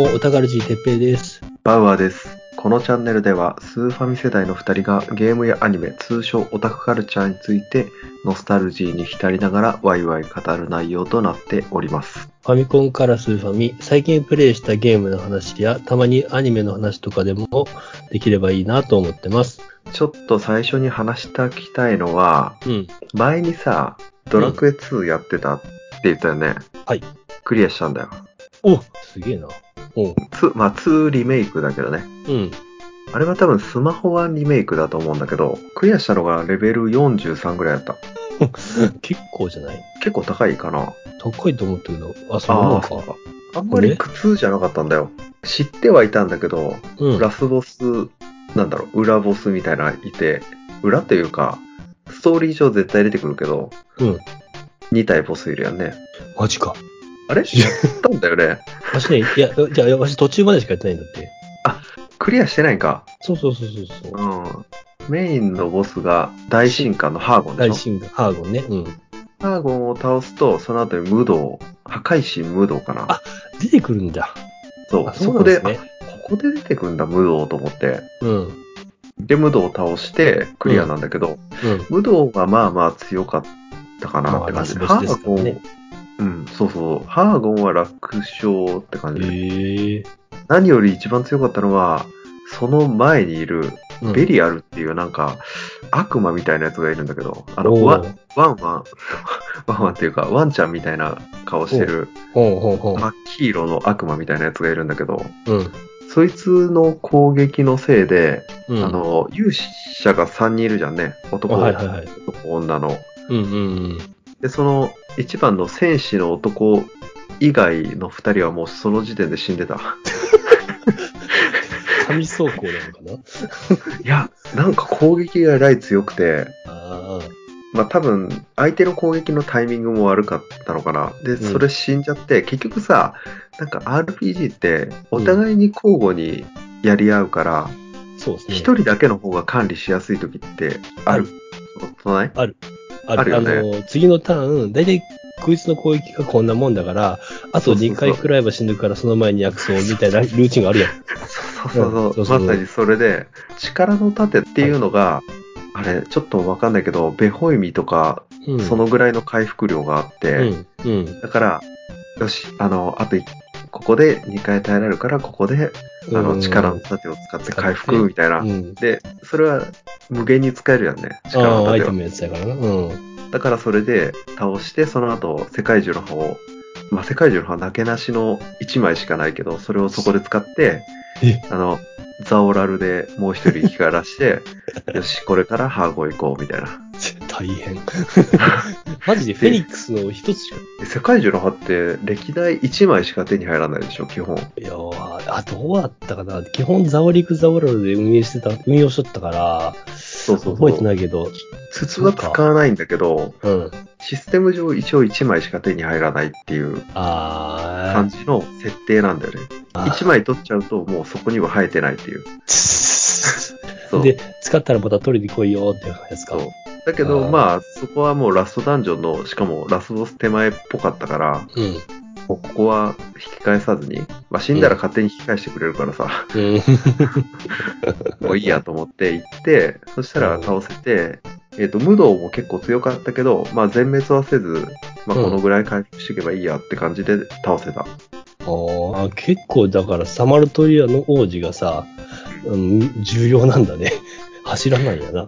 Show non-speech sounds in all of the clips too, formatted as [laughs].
も、おたがるじてっぺいです。バウアーです。このチャンネルでは、スーファミ世代の2人がゲームやアニメ、通称オタクカルチャーについて、ノスタルジーに浸りながらワイワイ語る内容となっております。ファミコンからスーファミ、最近プレイしたゲームの話や、たまにアニメの話とかでもできればいいなと思ってます。ちょっと最初に話しておきたいのは、うん。前にさ、ドラクエ2やってたって言ったよね。はい。クリアしたんだよ。おすげえな。おう。2、まあ2リメイクだけどね。うん。あれは多分スマホ版リメイクだと思うんだけど、クリアしたのがレベル43ぐらいだった。[laughs] 結構じゃない？結構高いかな。高いと思ったけど、あ、そうなのああ、か。そうか。あんまり苦痛じゃなかったんだよ。知ってはいたんだけど、うん。ラスボス、なんだろう、裏ボスみたいなのいて、裏というか、ストーリー上絶対出てくるけど、うん。2体ボスいるやんね。マジか。あれ？やったんだよね。わしね、いや、じゃあ、わし途中までしかやってないんだって。クリアしてないんか。そうそうそうそうそう。うん。メインのボスが大神官のハーゴンでしょ？大神が、ハーゴンね。うん。ハーゴンを倒すと、その後に無道、破壊神無道かな。あ出てくるんだ。そう、あそこで、あここで出てくんだ、無道と思って。うん。で、シドーを倒してクリアなんだけど、うん。シドーがまあまあ強かったかなって感じで、あラスボスですーゴン、からねうん、そうそう、ハーゴンは楽勝って感じで、へえ。何より一番強かったのは、その前にいるうんベリアルっていうなんか、悪魔みたいなやつがいるんだけど、あの、ワン、ワンワン、[laughs] ワンワンっていうか、ワンちゃんみたいな顔してる、真っ黄色の悪魔みたいなやつがいるんだけど、う。うん。そいつの攻撃のせいで、うん。あ、の、勇者が3人いるじゃんね。男、はいはいはい。男女の。うんうんうん。で、その一番の戦士の男以外の二人はもうその時点で死んでた。神走行なのかな？[laughs] いや、なんか攻撃がえらい強くて、あまあ多分相手の攻撃のタイミングも悪かったのかな。で、んそれ死んじゃって、結局さ、なんか RPG ってお互いに交互にやり合うから、あ、そうですね。一、人だけの方が管理しやすい時ってある？ことない？ある。ああるよねの、次のターン、だいたいこいつの攻撃がこんなもんだから、あと2回くらいは死ぬからその前に薬草みたいなルーチンがあるやん。そうそうそうまさにそれで、力の盾っていうのが、あれ、ちょっとわかんないけど、ベホイミとか、うん。そのぐらいの回復量があって、うん。うん。だから、よし、あの、あとい、ここで2回耐えられるから、ここで、あの、うん力の盾を使って回復みたいな。うん。で、それは無限に使えるやんね、力の盾は。テムのやつだからな。うん。だからそれで倒して、その後、世界中の歯を、まあ、世界中の歯なけなしの1枚しかないけど、それをそこで使って、え？あの、ザオラルでもう一人生き返らして、[laughs] よし、これからハーゴ行こう、みたいな。大変。[laughs] マジでフェニックスの一つしか。世界中の歯って歴代1枚しか手に入らないでしょ、基本。いやーあ、どうだったかな。基本ザオリクザオラルで運営してた、運用しとったから、そうそう。覚えてないけど、筒は使わないんだけど、うん。システム上一応1枚しか手に入らないっていうあ感じの設定なんだよね。あ。1枚取っちゃうともうそこには生えてないっていう。で、使ったらまた取りに来いよっていうやつか。だけど、まあ、そこはもうラストダンジョンの、しかもラスボス手前っぽかったから、うん。ここは引き返さずに、まあ死んだら勝手に引き返してくれるからさ、うん。[laughs] もういいやと思って行って、そしたら倒せて、えっ、と、無道も結構強かったけど、まあ全滅はせず、まあうんこのぐらい回復していけばいいやって感じで倒せた。あー結構だからサマルトリアの王子がさ、うん、重要なんだね。[laughs] 柱なんやな。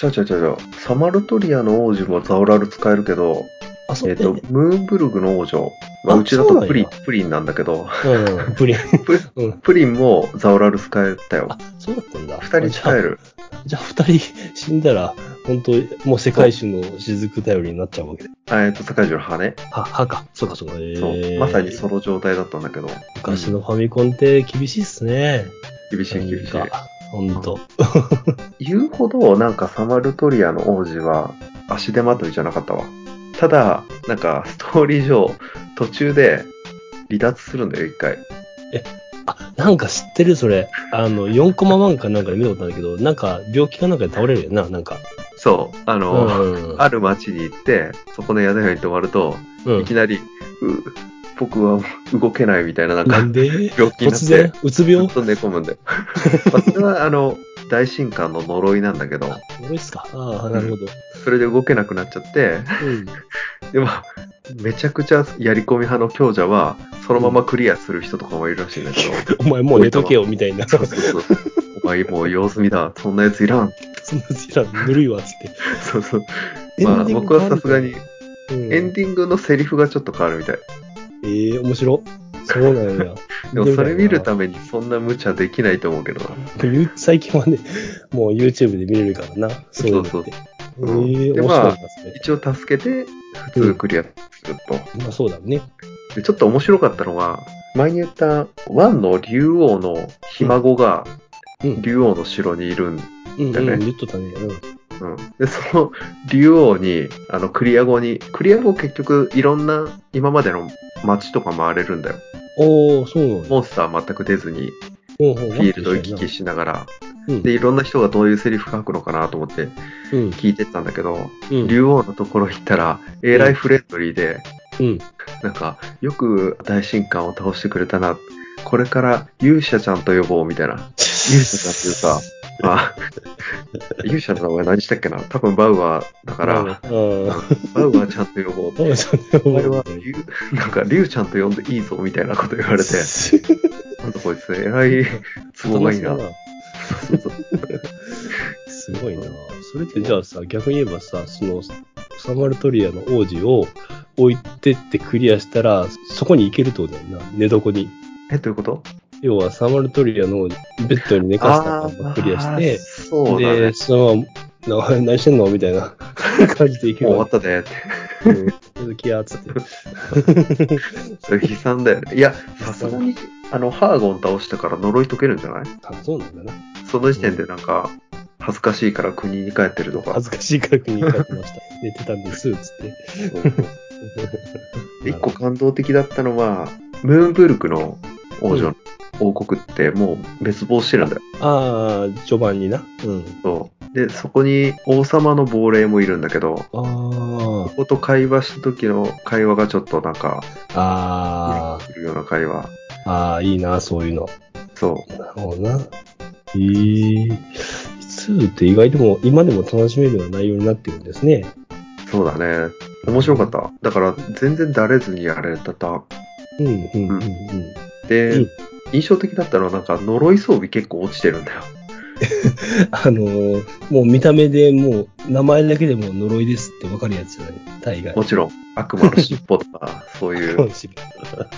ちゃうちゃうちゃうちゃう。サマルトリアの王子もザオラル使えるけど、あ、そうえっ、と、ムーンブルグの王女、まあ、あうちだとプリン、プリンなんだけど、うん、プリン。[laughs] うん。プリンもザオラル使えたよあ。、そうだったんだ。二人使える。じゃあ、二人死んだら、本当もう世界種の雫頼りになっちゃうわけで。あえっ、と、世界中の羽ね。は、はか。そうかそうか。えそう。ーまさにその状態だったんだけど、昔のファミコンって厳しいっすね。厳しい厳しい。ほんと。言うほど、なんかサマルトリアの王子は足手まといじゃなかったわ。ただ、なんかストーリー上、途中で離脱するんだよ、一回。あ、なんか知ってるそれ。あの、4コマ漫画なんかで見たことあるけど、なんか病気かなんかで倒れるよな、なんか。そう。あうの、ん。ある町に行って、そこの宿屋に泊まると、うんいきなり、う、僕は動けないみたいな、なんかなんで？病気になってうつ病？ずっと寝込むんで。[laughs] まあ、それは、あの、大神官の呪いなんだけど、俺ですか？ああ、なるほど。それで動けなくなっちゃって、うん。[laughs] でも、めちゃくちゃやり込み派の強者は、そのままクリアする人とかもいるらしいんだけど、[laughs] お前もう寝とけよ、みたいな。そうそうそう。お前もう様子見だ。そんなやついらん。そんなやついらんぬるいわ、つって。そうそう。まあ、僕はさすがに、うん、エンディングのセリフがちょっと変わるみたい。ええ面白。そうなんや。[laughs] でもそれ見るためにそんな無茶できないと思うけど最近はね、もう YouTube で見れるからな。そう。そうえそうえで面白いですね。一応助けて、普通クリアすると。まあそうだね。で、ちょっと面白かったのは、前に言ったワンの竜王のひ孫がうん。竜王の城にいるんうん、うん、だね言っとったね。うん。で、その竜王に、あの、クリア後に、クリア後結局いろんな今までの街とか回れるんだよ。うん。おー、そうな。モンスター全く出ずに、フフィールド行き来しながら、うん。で、いろんな人がどういうセリフ書くのかなと思ってうん。聞いてったんだけど、うん。竜王のところ行ったら、えらいフレンドリーで、うん。なんか、よく大神官を倒してくれたな。これから勇者ちゃんと呼ぼうみたいな。[laughs] 勇者ちゃんっていうか、あ、勇者の名前何したっけな？多分バウアーだから、うん。バウアーちゃんと呼ぼうって。そうそうお前は、竜なんか、竜ちゃんと呼んでいいぞみたいなこと言われて、[laughs] なんだこいつ、えらい都合がいいな。そうそうすごいな。それってじゃあさ、逆に言えばさ、その、サマルトリアの王子を置いてってクリアしたら、そこに行けるってことだよな。寝床に。え、どういうこと？要は、サマルトリアのベッドに寝かしたままクリアして、そうだねで、。そのまま、な何してんのみたいな [laughs] 感じでいけるもう終わったでって。うん続きや、つって。それ悲惨だよね。いや、さすがに、あの、ハーゴン倒したから呪い解けるんじゃない？あ、そうなんだな。その時点でなんか、恥ずかしいから国に帰ってるとか恥。ずかしいから国に帰ってました。[laughs] 寝てたんです、つって。一個感動的だったのは、ムーンブルクの王女の王国ってもう滅亡してるんだよ。ああ、序盤にな。うん。そうで、そこに王様の亡霊もいるんだけど、あここと会話した時の会話がちょっとなんか、あ、あするような会話。あ、ああ、いいな、そういうの。そなるほどな。ええ2って意外でも、今でも楽しめるような内容になってるんですね。う、そうだね。面白かった。だから全然だれずにやれてた。うん、うん、うん、うん。で、うん印象的だったのはなんか呪い装備結構落ちてるんだよ。[laughs] あのーもう見た目でもう、名前だけでも呪いですってわかるやつじゃない？大概。もちろん悪魔の尻尾とかそういう [laughs]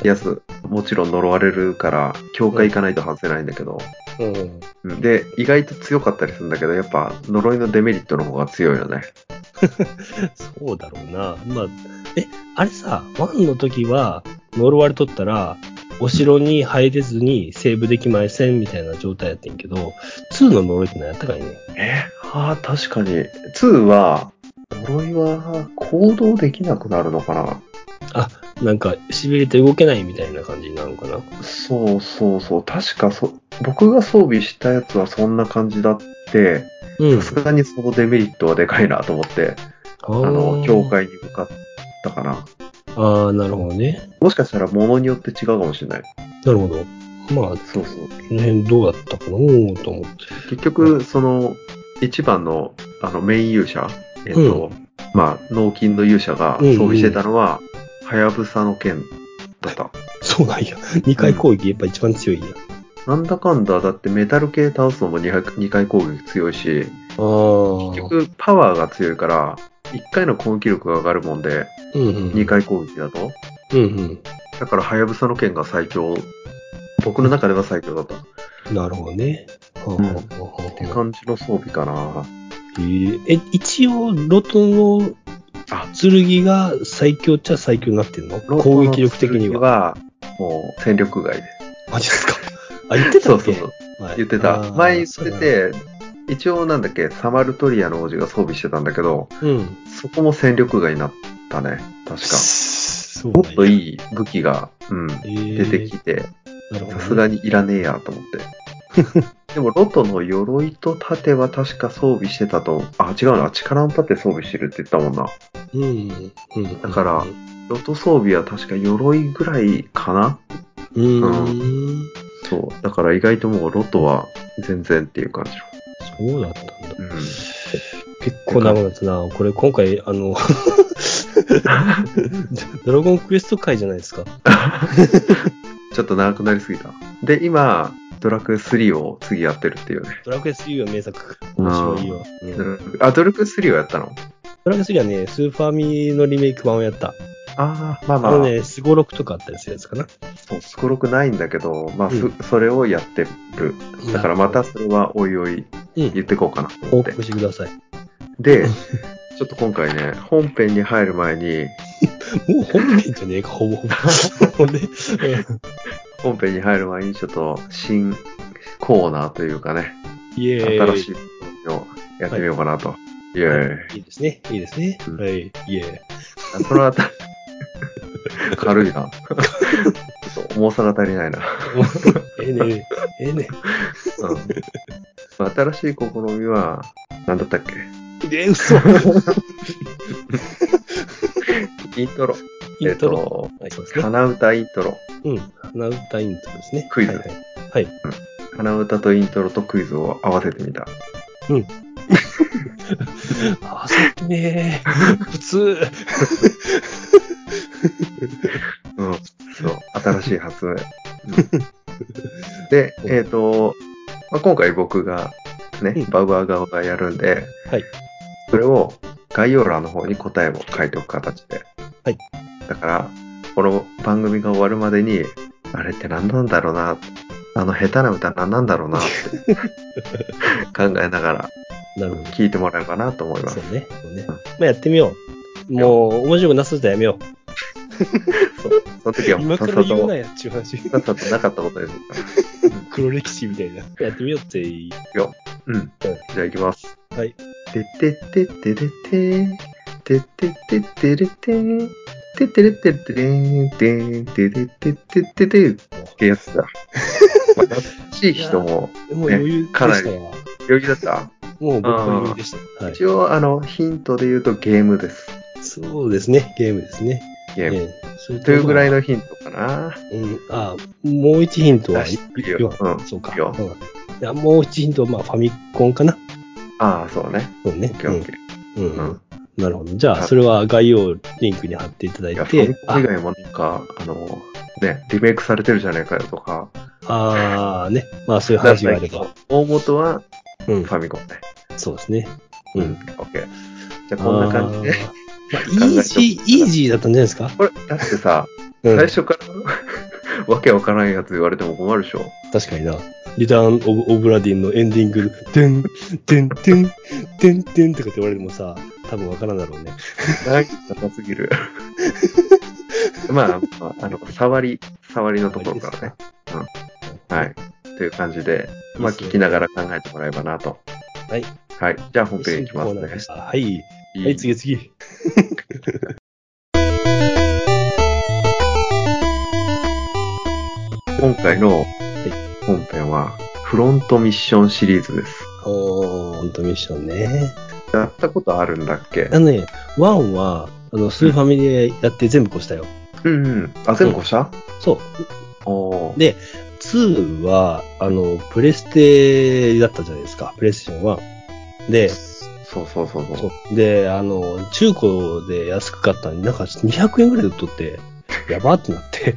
やつ、もちろん呪われるから、教会行かないと外せないんだけど、うん。うんで、意外と強かったりするんだけど、やっぱ呪いのデメリットの方が強いよね。[laughs] そうだろうな。まあ、え、あれさ、1の時は呪われとったら、お城に入れずにセーブできませんみたいな状態やってんけど、2の呪いって何やったかいね。えああ、確かに。2は、呪いは行動できなくなるのかな？なんか、痺れて動けないみたいな感じになるのかな？そうそうそう。確かそ、僕が装備したやつはそんな感じだって、うん。さすがにそのデメリットはでかいなと思って、ああの、ー教会に向かったかな。ああ、なるほどね。もしかしたら物によって違うかもしれない。なるほど。まあ、そうそう。この辺どうだったかなと思って。結局、その、一番の、あの、メイン勇者、えっ、と、まあ、脳筋の勇者が装備してたのは、はやぶさの剣だった。そうなんや。2回攻撃やっぱ一番強いんや。なんだかんだ、だってメタル系倒すのも 2, 2回攻撃強いし、ああ。結局パワーが強いから、1回の攻撃力が上がるもんで、うんうん。2回攻撃だと。うんうん。だから、はやぶさの剣が最強。僕の中では最強だった。っなるほどね。はあはあはあて感じの装備かな。えーえ、一応、ロトのあ剣が最強っちゃ最強になってんの攻撃力的には。は、もう戦力外で。マジですかあ、言ってたっけそうそうそう。はい言ってあた。ー前言ってて、一応なんだっけ、サマルトリアの王子が装備してたんだけど、なうん。そこも戦力外になったね。確か。そうもっといいい武器が、うん、出てきて、なるほどねさすがにいらねえやと思って。[laughs] でも、ロトの鎧と盾は確か装備してたと、あ、違うな、力の盾装備してるって言ったもんな。うん。うん。だからロト装備は確か鎧ぐらいかなうーん。そう。だから意外ともうロトは全然っていう感じそうだったんだ。の。うん。結構長くなったな。これ今回、あの、[laughs] ドラゴンクエスト回じゃないですか。[laughs] ちょっと長くなりすぎた。で、今、ドラクエ3を次やってるっていうね。ドラクエ3は名作。面白いよ。うんドラクエあ、ドラクエ3をやったの？ドラクエ3はね、スーファミのリメイク版をやった。ああ、まあまあ、あのね、スゴロクとかあったりするやつかな。そう、すごろくないんだけど、まあ、すうんそれをやってる。だからまたそれはおいおいうん言ってこうかなと思って。報告してください。で、[laughs] ちょっと今回ね、本編に入る前に、もう本編じゃねえか、ほぼほぼ。ね、[laughs] 本編に入る前にちょっと新コーナーというかね、イエーイ。新しいのをやってみようかなと。イェーイ。いいですね。いいですね。うんはい。イエあそのあたり、軽いな。ちょっと重さが足りないな。ーイ。ええね。ええね。うんまあ新しい試みは、何だったっけ？え、嘘。イントロ。イントロ。えっはい、そうですと、ね。鼻歌イントロ。うん。鼻歌イントロですね。クイズはいはい。はい。鼻歌とイントロとクイズを合わせてみた。あ、さっきね普通。うん。そう。新しい発明。うんで、えっ、と、まあ、今回僕がね、うんバウアー側がやるんで、はい。それを概要欄の方に答えを書いておく形で。はい。だから、この番組が終わるまでに、あれって何なんだろうな、あの下手な歌何なんだろうなって [laughs] 考えながら。聞いてもらえばなと思います。そうね。そうね。まあ、やってみよう。もう、面白くなさせたらやめよそう [laughs] その時う。はも今うさっさと、から言うなやっちゅう話。さっさとなかったことにするから。黒歴史みたいな。やってみようっていい。よ。うん。じゃあ行きます。はい。ててっててれてててててれてててれてってれててれててててってやつだ。まあ懐かしい人ももう余裕でしたかなり。余裕だった。もう僕は余裕でした。はい。一応、あの、ヒントで言うとゲームです。そうですね。ゲームですね。ゲーム。ええそというぐらいの。ヒントかな。うん。あもう一ヒントは出していいようんそうか。いや、もう一ヒントは、まあ、ファミコンかな。ああ、そうね。そうね。うん。うんうんなるほど。じゃあ、それは概要リンクに貼っていただいて、コン以外もなんか、あの、ね、リメイクされてるじゃねえかよとか。ああー、ね。まあ、そういう話があれば。大元はうんフ。ァミコンね。そうですね。ううんん。。オッケー。じゃあこんな感じで。まあ、イージー、イージーだったんじゃないですか？これ、だってさ、うん。最初から [laughs] わけわからんやつ言われても困るでしょ。確かにな。リターン・オブ・オブ・ラディンのエンディング、てん、てん、てん、てん、てんとかって言われてもさ、多分わからんだろうね。長すぎる。[laughs] まあ、まあ、あの、触り、触りのところからね。うん。はい。という感じで、まあ、聞きながら考えてもらえばなと。はい。はい。じゃあ本編いきますねはい。いはい、次次。[laughs] 今回の本編は、フロントミッションシリーズです。おー、ほんとミッションね。やったことあるんだっけ？あのね、1は、あの、スーファミでやって全部越したよ。うんうん。あ、全部越した、そう。おーで、2は、あの、プレステだったじゃないですか。プレイステーション1。で、そうそうそうそう。そう。で、あの、中古で安く買ったのに、なんか200円ぐらいで売っとって、やばってなって、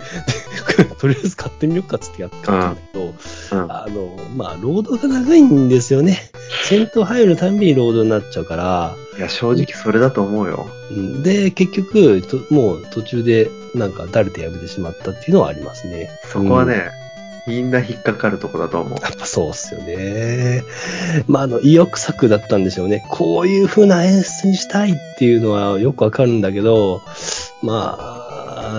で [laughs] とりあえず買ってみようかっつってやったんだけど、うん。あの、まあ、ロードが長いんですよね。戦闘入るたんびにロードになっちゃうから、いや、正直それだと思うよ。うんで、結局、ともう途中でなんかだれてやめてしまったっていうのはありますね。そこはね、みんな引っかかるとこだと思う。やっぱそうっすよね。まあ、あの、意欲作だったんでしょうね。こういう風な演出にしたいっていうのはよくわかるんだけど、まあ、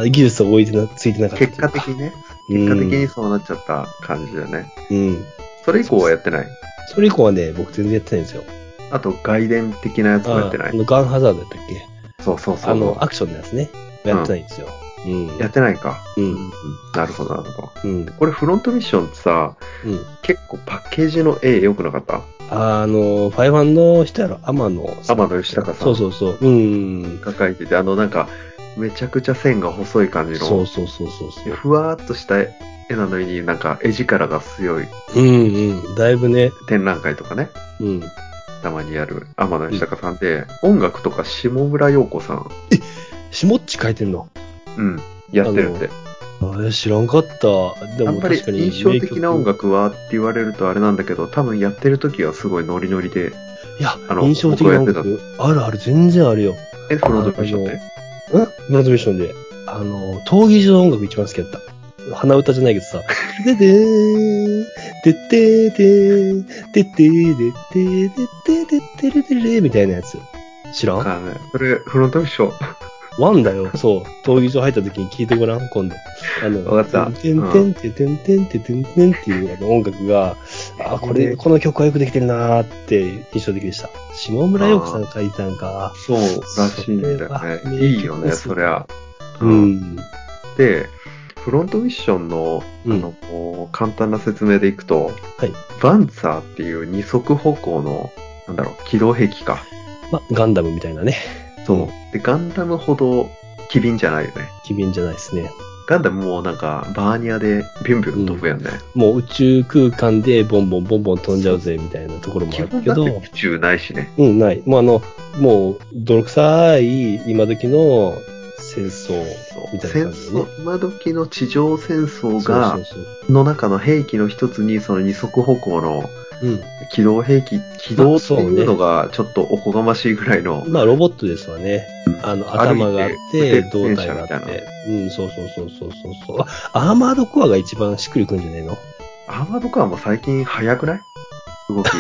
技術を置いてな、ついてなかった結。果的にね、うん結果的にそうなっちゃった感じだよね。うん。それ以降はやってない？それ以降はね、僕全然やってないんですよ。あと、外伝的なやつもやってない？ああのガンハザードだったっけ？そうそうそう。あの、アクションのやつね。やってないんですよ。うん。やってないか。うん。なるほど、なるほど。うん。これフロントミッションってさ、うん。結構パッケージの絵良くなかった？あの、ファイバンの人やろ、天野。天野義隆さんそうそうそう。うん。が書いてて、あのなんか、めちゃくちゃ線が細い感じの、そうそうそうそうそう。でふわーっとした絵なのになんか絵力が強いうんうん。だいぶね、展覧会とかね、うん。たまにやる天野義高さんで、音楽とか下村陽子さん、しもっち書いてんの？うん、やってるって。あれ知らんかった。でもやっぱり確かに印象的な音。楽はって言われるとあれなんだけど、多分やってる時はすごいノリノリで、いやあ、の印象的な音楽、あるある、全然あるよ。え、フロントミッションって？うんナイトミッションで。あの、闘技場の音楽一番好きだった。鼻歌じゃないけどさ、ででーん、でってーでー、でってーでってーでってーでってれれれみたいなやつ。知らんわかんない。それ、フロントミッション。ワンだよ。そう。闘技場入った時に聞いてごらん、今度。あの、わかったてんてんてんてんてんてんてんてんっていうあの音楽が、あ、これ、この曲はよくできてるなーって印象的でした。下村陽子さん書いたんか。そうらしいんだよね。いいよね、そりゃ。ううん。ん。で、フロントミッションの、あうんの、こう簡単な説明でいくと、はい。バンツァーっていう二足歩行の、なんだろう、機動兵器か。ま、ガンダムみたいなね。そう。で、ガンダムほど機敏じゃないよね。機敏じゃないですね。ガンダムもうなんか、バーニアでビュンビュン飛ぶやんね。もう宇宙空間でボンボンボンボン飛んじゃうぜみたいなところもあ基るけど宇、宙ないしね。うん、ない。もうあの、もう、泥臭い今時の戦争みたいな戦感じでね。争、今時の地上戦争が。の中の兵器の一つに、その二足歩行のうん。機動兵器、機動っていうのがちょっとおこがましいぐらいの、まあ、ロボットですわね。あの、頭があって、胴体があって。うん、そうそうそうそうそうそう。あアーマードコアが一番しっくりくるんじゃないの？アーマードカーも最近速くない？動き。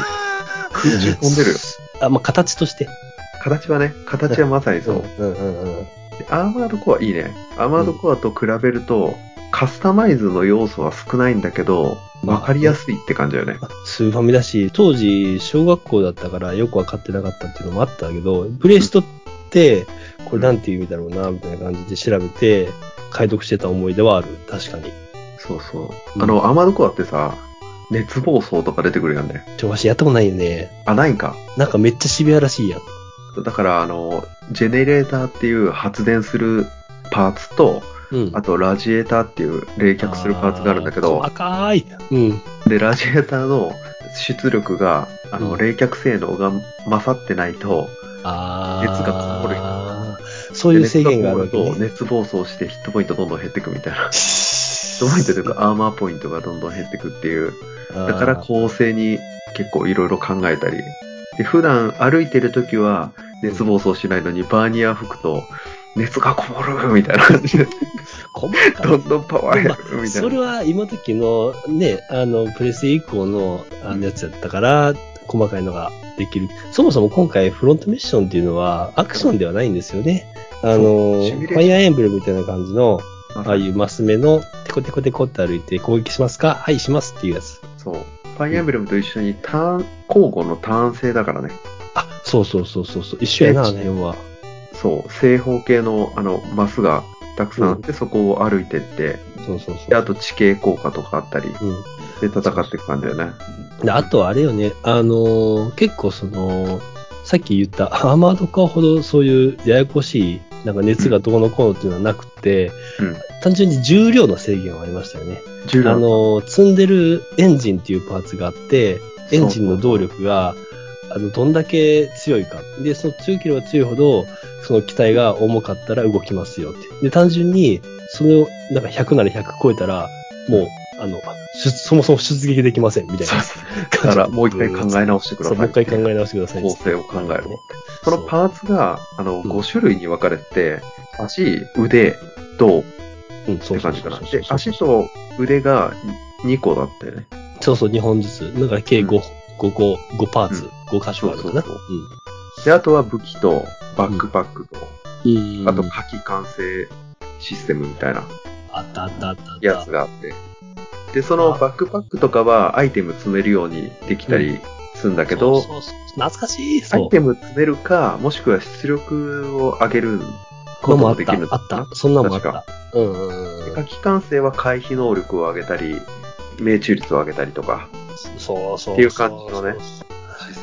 空中飛んでるよ。[laughs] あ、まあ、形として。形はね、形はまさにそう。うんうんうん。でアーマードコアいいね。アーマードコアと比べると、カスタマイズの要素は少ないんだけど、わかりやすいって感じだよね。スーファミだし、当時、小学校だったからよくわかってなかったっていうのもあったけど、プレイストって、これなんていう意味だろうな、みたいな感じで調べて、解読してた思い出はある。確かに。そうそう。うんあの、アーマードコアってさ、熱暴走とか出てくるやんね。ちょ、わしやったことないよね。あ、ないんか。なんかめっちゃシビアらしいやん。だから、あの、ジェネレーターっていう発電するパーツと、うん。あとラジエーターっていう冷却するパーツがあるんだけど、赤い。うん。で、ラジエーターの出力が、あの、うん冷却性能が勝ってないと、あ熱がこもるる。そういう制限があるわけでね。熱暴走してヒットポイントどんどん減っていくみたいな。[laughs] ヒットポイントというかアーマーポイントがどんどん減っていくっていう。だから構成に結構いろいろ考えたり。で、普段歩いてる時は熱暴走しないのにバーニア吹くと熱がこもるみたいな感じで、[laughs] 細かいどんどんパワー減るみたいな。それは今時のね、あの、プレステ以降のあのやつやったから、細かいのができる。そもそも今回フロントミッションっていうのはアクションではないんですよね。あの、ファイアーエンブレムみたいな感じの、まああいうマス目のテコテコテコって歩いて攻撃しますか？はい、しますっていうやつ。そう。ファイアーエンブレムと一緒にターン、交互のターン制だからね。あ、そうそうそうそうそう。一緒やな、あの辺は。そう。正方形のあのマスがたくさんあって、そこを歩いてって、そうそうそう。であと地形効果とかあったり、うん。で戦っていく感じだよね。で、あとあれよね、あのー結構その、さっき言ったアーマードカーほどそういうややこしい、なんか熱がどうのこうのっていうのはなくて、うん。単純に重量の制限はありましたよね。重量あのー積んでるエンジンっていうパーツがあって、エンジンの動力が、あの、どんだけ強いか。で、その強ければ強いほど、その機体が重かったら動きますよって。で、単純に、その、なんか100なら100超えたら、もう、あの、しそもそも出撃できません、みたいな。だから [laughs] もう一回考え直してください。もう一回考え直してください。構成を考えるね。そのパーツが、あの、ん5種類に分かれてて、足、腕、胴っうん、そう感じかな。で、足と腕が2個だったよね。そうそう、2本ずつ。だから計5、うん5個、5パーツ、5箇所あるかな。で、あとは武器とバックパックと、うん。うんあと火器完成システムみたいなあったあったあったあった。やつがあって。で、そのバックパックとかはアイテム積めるようにできたりするんだけど、そうそうそう懐かしい。アそうイテム積めるか、もしくは出力を上げることもできのもあった。あった。そんなのもあっ確た。うんうんうん。火器完成は回避能力を上げたり、命中率を上げたりとか、そうそう。っていう感じのね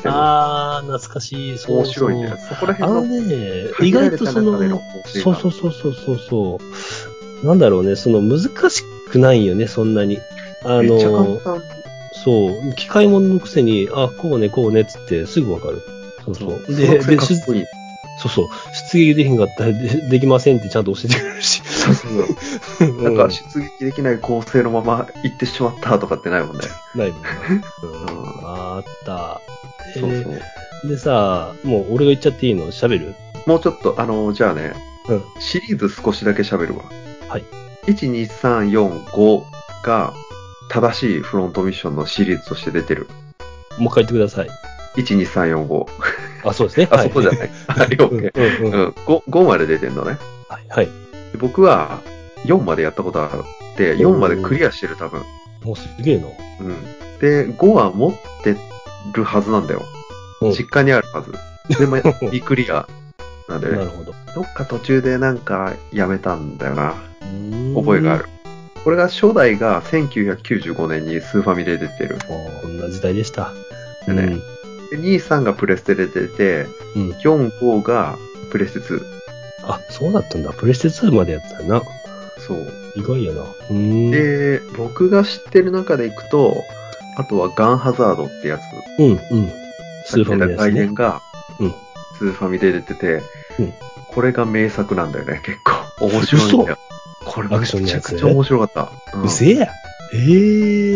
あー、懐かしい。そう面白いね。そこらあの辺のね、意外とそのそうそうそうそうそうそう。なんだろうね、その難しくないよね、そんなに。あの、単。そう、機械物のくせに、あ、こうね、こうねっつってすぐわかる。そうそう。で、で、そうそう、出撃できへんかったらでできませんってちゃんと教えてくれるし。そうそうそう。[laughs] なんか出撃できない構成のまま行ってしまったとかってないもんね。ないもんな。うんうんあった。そうえそう。ーでさ、もう俺が言っちゃっていいの？喋る？もうちょっと、あの、じゃあね、うん。シリーズ少しだけ喋るわ。はい。1、2、3、4、5が正しいフロントミッションのシリーズとして出てる。もう一回言ってください。1、2、3、4、5。あ、そうですね。あ、そこじゃない。あ、[laughs] 了うん解。うんうん。うん、5, 5まで出てんのね。はい。はい。で僕は4までやったことあって、4までクリアしてる多分。もうすげえな。うん。で、5は持ってるはずなんだよ。うん実家にあるはず。でも、未 [laughs] クリアなんだよね。なるほど。どっか途中でなんかやめたんだよな。覚覚えがある。。これが初代が1995年にスーファミで出てる。こんな時代でした。でねで2、3がプレステで出て、うん。うん。4、5がプレステ2。あ、そうだったんだ。プレステ2までやったよな。そう。意外やな。うーん。で、僕が知ってる中でいくと、あとはガンハザードってやつ。うん、うん。スーファミですね。がうん。スーファミで出てて、うんこれが名作なんだよね、結構。面白いんだよ。これめアクションのちゃくちゃ面白かった。うんうせえや。ええ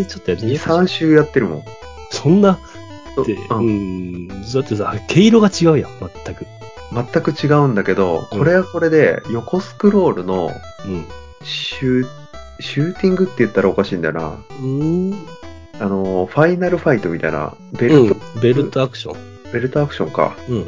ー、ちょっとやってみ2、ようか3週やってるもん。そんなって、ううんん。だってさ、毛色が違うやん、全く。全く違うんだけど、これはこれで横スクロールのうん。シューシューティングって言ったらおかしいんだよな。うーん。あの、ファイナルファイトみたいな、ベうルト、ん。ベルトアクション。ベルトアクションか。うん。っ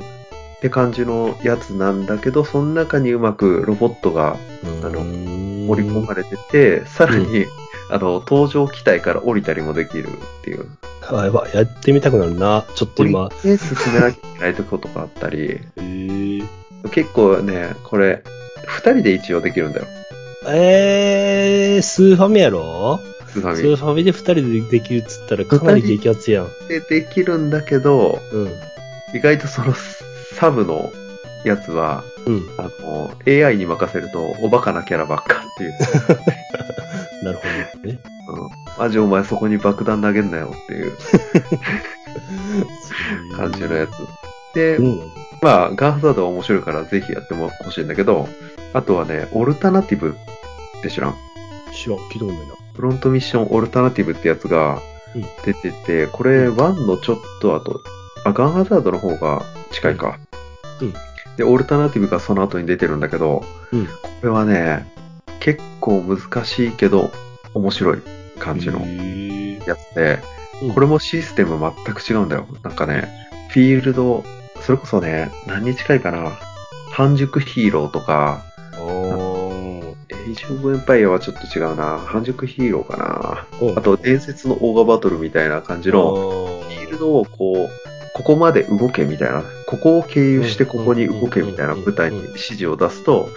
て感じのやつなんだけど、その中にうまくロボットがあの盛盛り込まれてて、さらに、あの、登場機体から降りたりもできるっていう。あ、やばい。やってみたくなるな。ちょっと今。て進めなきゃいけないとことかあったり、えー、結構ね、これ、二人で一応できるんだよ。えー、スーファミやろ？スーファスーミ。ファミで二人でできるっつったらかなり激アツやん。でできるんだけど、うん。意外とそのサブのやつは、うん。あの、AI に任せるとおバカなキャラばっかっていう。[laughs] なるほどね。うん。マジお前そこに爆弾投げんなよっていう [laughs] 感じのやつ。で、うん。まあ、ガンハザードは面白いからぜひやってもほしいんだけど、あとはね、オルタナティブって知らん？知らん。聞いたことないな。フロントミッションオルタナティブってやつがうん出てて、これ1のちょっと後、あ、ガンハザードの方が近いか。うんで、オルタナティブがその後に出てるんだけど、うん。これはね、結構難しいけど、面白い感じのやつで、うんこれもシステム全く違うんだよ。なんかね、フィールド、それこそね、何に近いかな。半熟ヒーローとか、エイジ・オブ・エンパイアはちょっと違うな。半熟ヒーローかな。おあと、伝説のオーガバトルみたいな感じの、のフィールドをこう、ここまで動けみたいな、ここを経由してここに動けみたいな舞台に指示を出すと、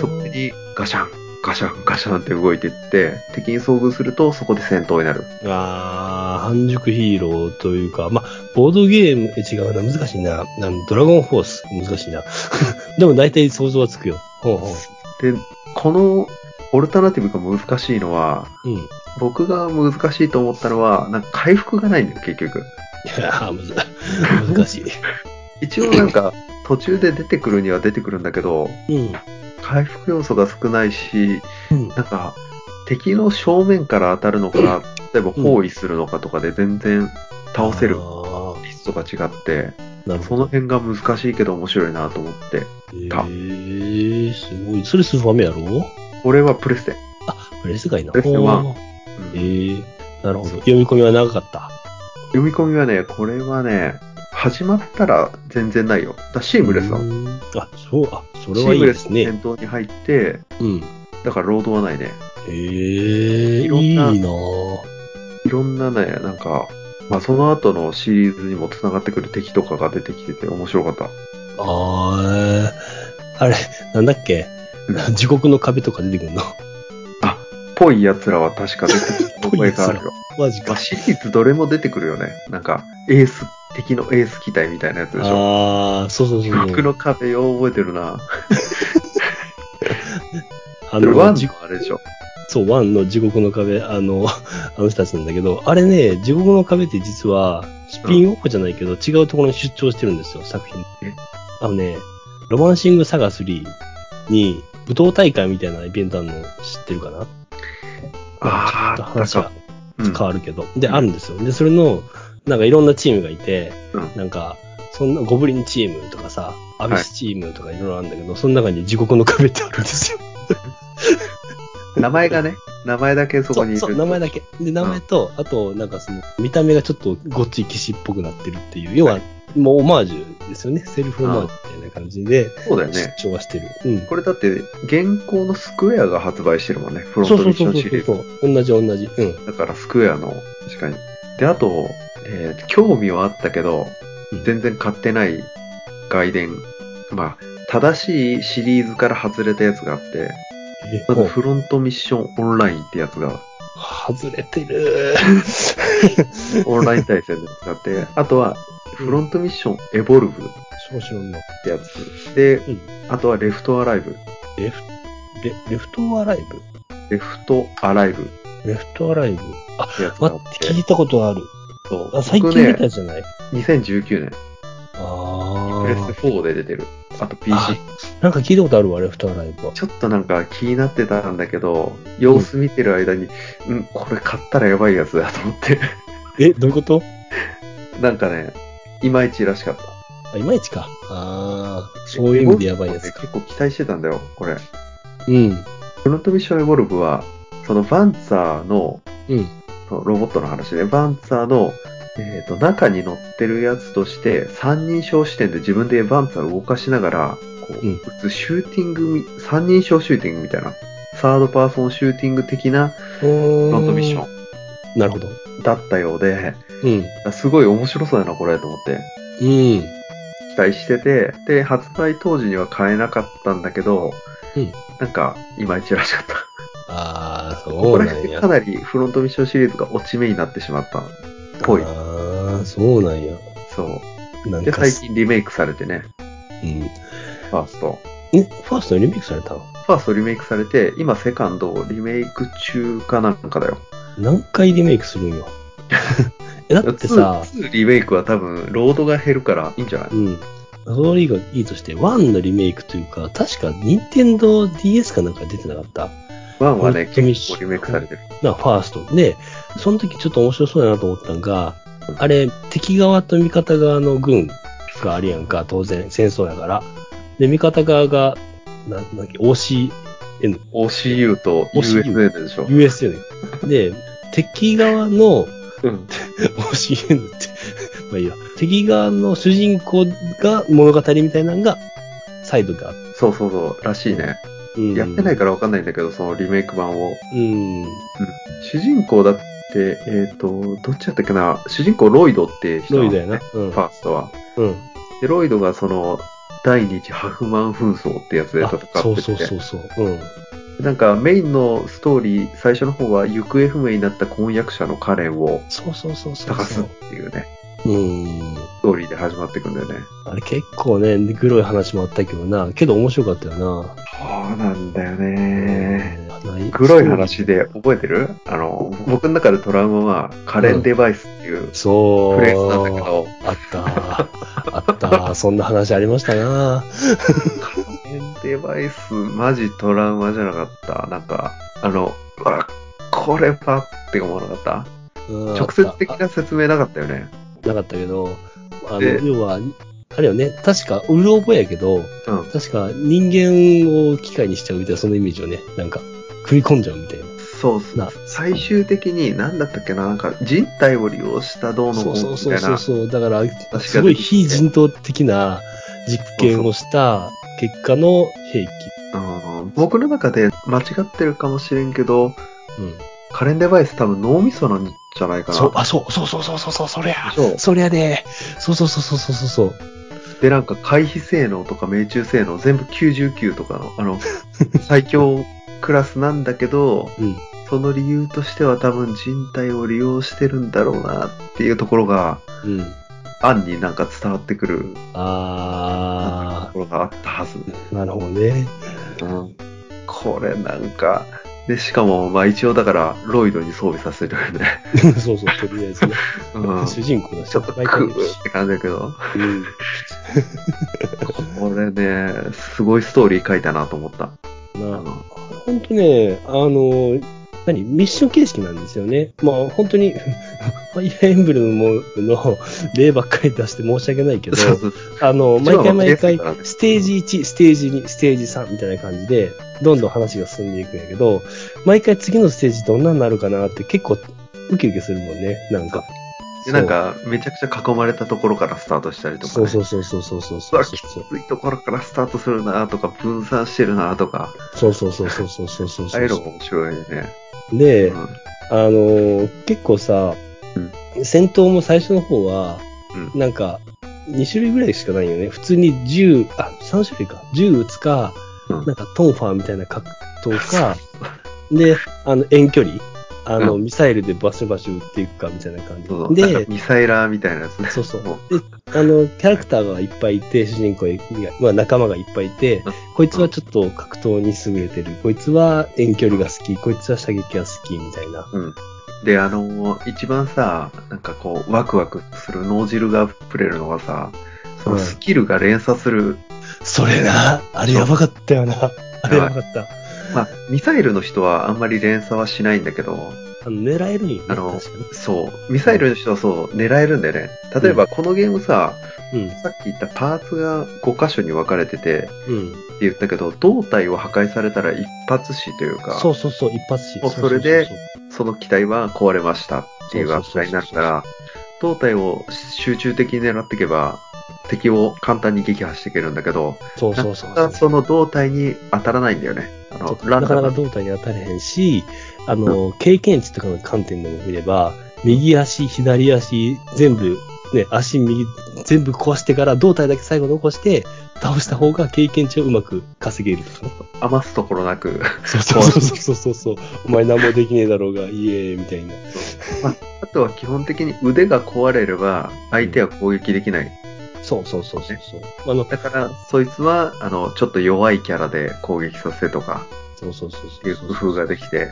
そこにガシャン、ガシャン、ガシャンって動いていって、敵に遭遇するとそこで戦闘になる。あー、半熟ヒーローというか、まあ、ボードゲーム、え違うな、難しいな。ドラゴンフォース、難しいな。[laughs] でも大体想像はつくよ。ほうほで、このオルタナティブが難しいのは、う。うん。い僕が難しいと思ったのは、なんか回復がないんだよ、結局。やー、むず [laughs] 難しい。一応なんか、途中で出てくるには出てくるんだけど、うん。回復要素が少ないし、うん。なんか、敵の正面から当たるのか、例えば包囲するのかとかで全然倒せるあリストが違って、ーなるほど。その辺が難しいけど面白いなと思って。えたー、すごい。それスーファミやろ？これはプレステ。あ、プレスかいな。プレステワンほうえー、なるほど。読み込みは長かった。読み込みはね、これはね、始まったら全然ないよ。だシームレスなの。うーんあ、そう、あ、それシはいいームレスのですね。戦闘に入って、うん。だからロードはないね。えー、いろんないいなぁ。いろんなね、なんか、まあその後のシリーズにも繋がってくる敵とかが出てきてて面白かった。あー、あれ、なんだっけ？うん [laughs] 地獄の壁とか出てくるの？あ、ぽい奴らは確か出てくる覚えがあるよ。[laughs] マジかまあ、。シリーズどれも出てくるよね。なんか、エース、敵のエース機体みたいなやつでしょ。ああ、そうそうそう。僕の壁よう覚えてるな。[laughs] あでもワンあれでしょ。そう、ワンの地獄の壁、あの、[laughs] あの人たちなんだけど、あれね、地獄の壁って実は、スピンオフじゃないけど、違うところに出張してるんですよ、作品。え？あのね、ロマンシングサガ3に、武闘大会みたいなイベントあるの知ってるかな？ああ、ちょっと話はうん変わるけど。で、あるんですよ。で、それの、なんかいろんなチームがいて、うんなんか、そんなゴブリンチームとかさ、アビスチームとかいろいろあるんだけど、その中に地獄の壁ってあるんですよ。名前がね、名前だけそこにいる。そう、そう、名前だけ。で、名前と、あと、なんかその、見た目がちょっとごっつい騎士っぽくなってるっていう、要は、もうオマージュですよね。セルフオマージュみたいな感じで、そうだよね。出張はしてる。うん。これだって、現行のスクエアが発売してるもんね。フロンそうトミッそうそうそうションシリーズ。そう。同じ同じ。うん。だからスクエアの、確かに。で、あと、えー興味はあったけど、うん全然買ってない外伝。まあ、正しいシリーズから外れたやつがあって、えまずフロントミッションオンラインってやつが、外れてる。[laughs] オンライン対戦で使って、あとは、フロントミッションエボルブっ少々の。てやつ。で、うんあとはレフトアライブ。レフ、レ、レフトアライブ？レフトアライブっレフトアライブ？あ、てやつが待っ、あってて聞いたことある。そうあ、最近見たじゃない？2019年、あプレスあ。4で出てる。あと PC。あなんか聞いたことあるわ、レフトアライブは。ちょっとなんか気になってたんだけど、様子見てる間に、うん、これ買ったらやばいやつだと思って。[laughs] え、どういうこと？なんかね、いまいちらしかった。あ、いまいちか。ああ、そういう意味でやばいやつか。結構期待してたんだよ、これ。うん。フロントミッションエボルブは、そのバンツァーの、うん。ロボットの話で、バンツァーの、えっ、と、中に乗ってるやつとして、三人称視点で自分でバンツァーを動かしながら、こう、うん打つシューティングみ、三人称シューティングみたいな、サードパーソンシューティング的なロントミッション。なるほど。ンだったようで、うん。すごい面白そうやな、これ、と思って。うん。期待してて、で、発売当時には買えなかったんだけど、うんなんか、いまいちらしかった。ああ、こそうなんやこら辺か。なりフロントミッションシリーズが落ち目になってしまったっぽい。ああ、そうなんや。そう。で、なんか、最近リメイクされてね、うん。ファースト。え、ファーストリメイクされたの？ファーストリメイクされて、今セカンドをリメイク中かなんかだよ。何回リメイクするんよ？[laughs] え、だってさ、2, 2リメイクは多分、ロードが減るからいいんじゃない？うん。それ以外いいとして、1のリメイクというか、確か、任天堂 DS かなんか出てなかった？1はね、フロントミッション結構リメイクされてる。な、ファースト。で、その時ちょっと面白そうだなと思ったのが、あれ、敵側と味方側の軍があるやんか、当然、戦争やから。で、味方側が、な、なんだっけ、OCN、OCU と USN でしょ。US やねん。で、敵側のうん。[laughs] OCN って、[laughs] まあいいや、敵側の主人公が物語みたいなのが、サイドである。そうそうそう、らしいね。うんやってないからわかんないんだけど、そのリメイク版を。うん。主人公だって、えっ、と、どっちやったっけな？主人公ロイドって人ロイドやな。うん。ファーストは。うん。で、ロイドがその、第二次ハフマン紛争ってやつであ戦ってて、そうそうそうそう。うん。なんかメインのストーリー、最初の方は行方不明になった婚約者のカレンをそうそうそうそう探すっ。ていうね、うん。ストーリーで始まっていくんだよね。あれ結構ね、グロい話もあったけどな。けど面白かったよな。そうなんだよね。うん。黒い話で覚えてる？あの、僕の中でトラウマはカレンデバイスっていうそう。フレーズなんだけど、あった。あった。そんな話ありましたな。カレンデバイスマジトラウマじゃなかった。なんか、あの、うわ、これパって思わなかった？うん直接的あな説明なかったよね。なかったけど、あの、で要は、あれよね、確か、うる覚えやけど、うん。確か人間を機械にしちゃうみたいな、そのイメージをね、なんか、食い込んじゃうみたいな。そうっすな最終的に、なんだったっけな、なんか人体を利用したどうのこそううそうのみたいな。そうそうそう。だから、かすごい非人道的な実験をした結果の兵器。うん僕の中で間違ってるかもしれんけど、うん。カレンデバイス多分脳みそなんじゃないかな。そう、あ、そう、そうそうそうそうそう、そりゃ。そうそりゃね。そうそうそうそうそうそう。で、なんか回避性能とか命中性能全部99とかの、あの、最強クラスなんだけど、うん。その理由としては多分人体を利用してるんだろうなっていうところが、うん。案になんか伝わってくるあところがあったはず。ー、なるほどね。うん。これなんか、で、しかも、まあ一応だから、ロイドに装備させるよね。[laughs] そうそう、とりあえずね。うん。主人公だし、ちょっとクーって感じだけど、うん。[laughs] これね、すごいストーリー書いたなと思った。な本当ね、あの、何？ミッション形式なんですよね。まあ本当に、ファイアーエンブレムの例ばっかり出して申し訳ないけど、あの、毎回毎回ステージ1、ステージ2、ステージ3みたいな感じで、どんどん話が進んでいくんやけど、毎回次のステージどんなになるかなって結構ウキウキするもんね、なんか。でなんか、めちゃくちゃ囲まれたところからスタートしたりとか、ね。そうそうそうそうそうそうそうそうきついところからスタートするなとか、分散してるなとか、そうそうそうそうそうそうそうああいうのも面白いよね。で、うんあのー結構さ、戦闘も最初の方は、うなんか、2種類ぐらいしかないよね。普通に銃、あ、3種類か。銃撃つか、うんなんかトンファーみたいな格闘か、で、あの、遠距離。あの、うミサイルでバシュバシュ撃っていくかみたいな感そうそうじ。でミサイラーみたいなやつね。そうそうもで、あの、キャラクターがいっぱいいて、主人公が、まあ仲間がいっぱいいてうん、こいつはちょっと格闘に優れてる、こいつは遠距離が好き、こいつは射撃が好き、みたいな。うん。で、あのー一番さ、なんかこう、ワクワクする脳汁が触れるのがさ、そのスキルが連鎖する、それな、あれやばかったよな。あれやばかった。まあ、ミサイルの人はあんまり連鎖はしないんだけど、あの、狙えるんよね。あの確かに。そう、ミサイルの人はそう、狙えるんだよね。例えばこのゲームさ、うん。さっき言ったパーツが5箇所に分かれてて、うん。って言ったけど、胴体を破壊されたら一発死というか、そうそうそう、一発死。もうそれでその機体は壊れましたっていう扱いになったら、胴体を集中的に狙っていけば、敵を簡単に撃破していけるんだけど、そうなそうそうそう。かなかその胴体に当たらないんだよね。なかなか胴体に当たれへんし、あの、経験値とかの観点でも見れば、右足、左足、全部、ね、足右、全部壊してから胴体だけ最後残して、倒した方が経験値をうまく稼げるとかね。余すところなく、そうそうそうそうそうそう。お前何もできねえだろうが、いえ、みたいな。まあ、あとは基本的に腕が壊れれば、相手は攻撃できない。そうそうそうそうそう。あの、だから、そいつは、あの、ちょっと弱いキャラで攻撃させとか、そうそうそうっていうそう。工夫ができて、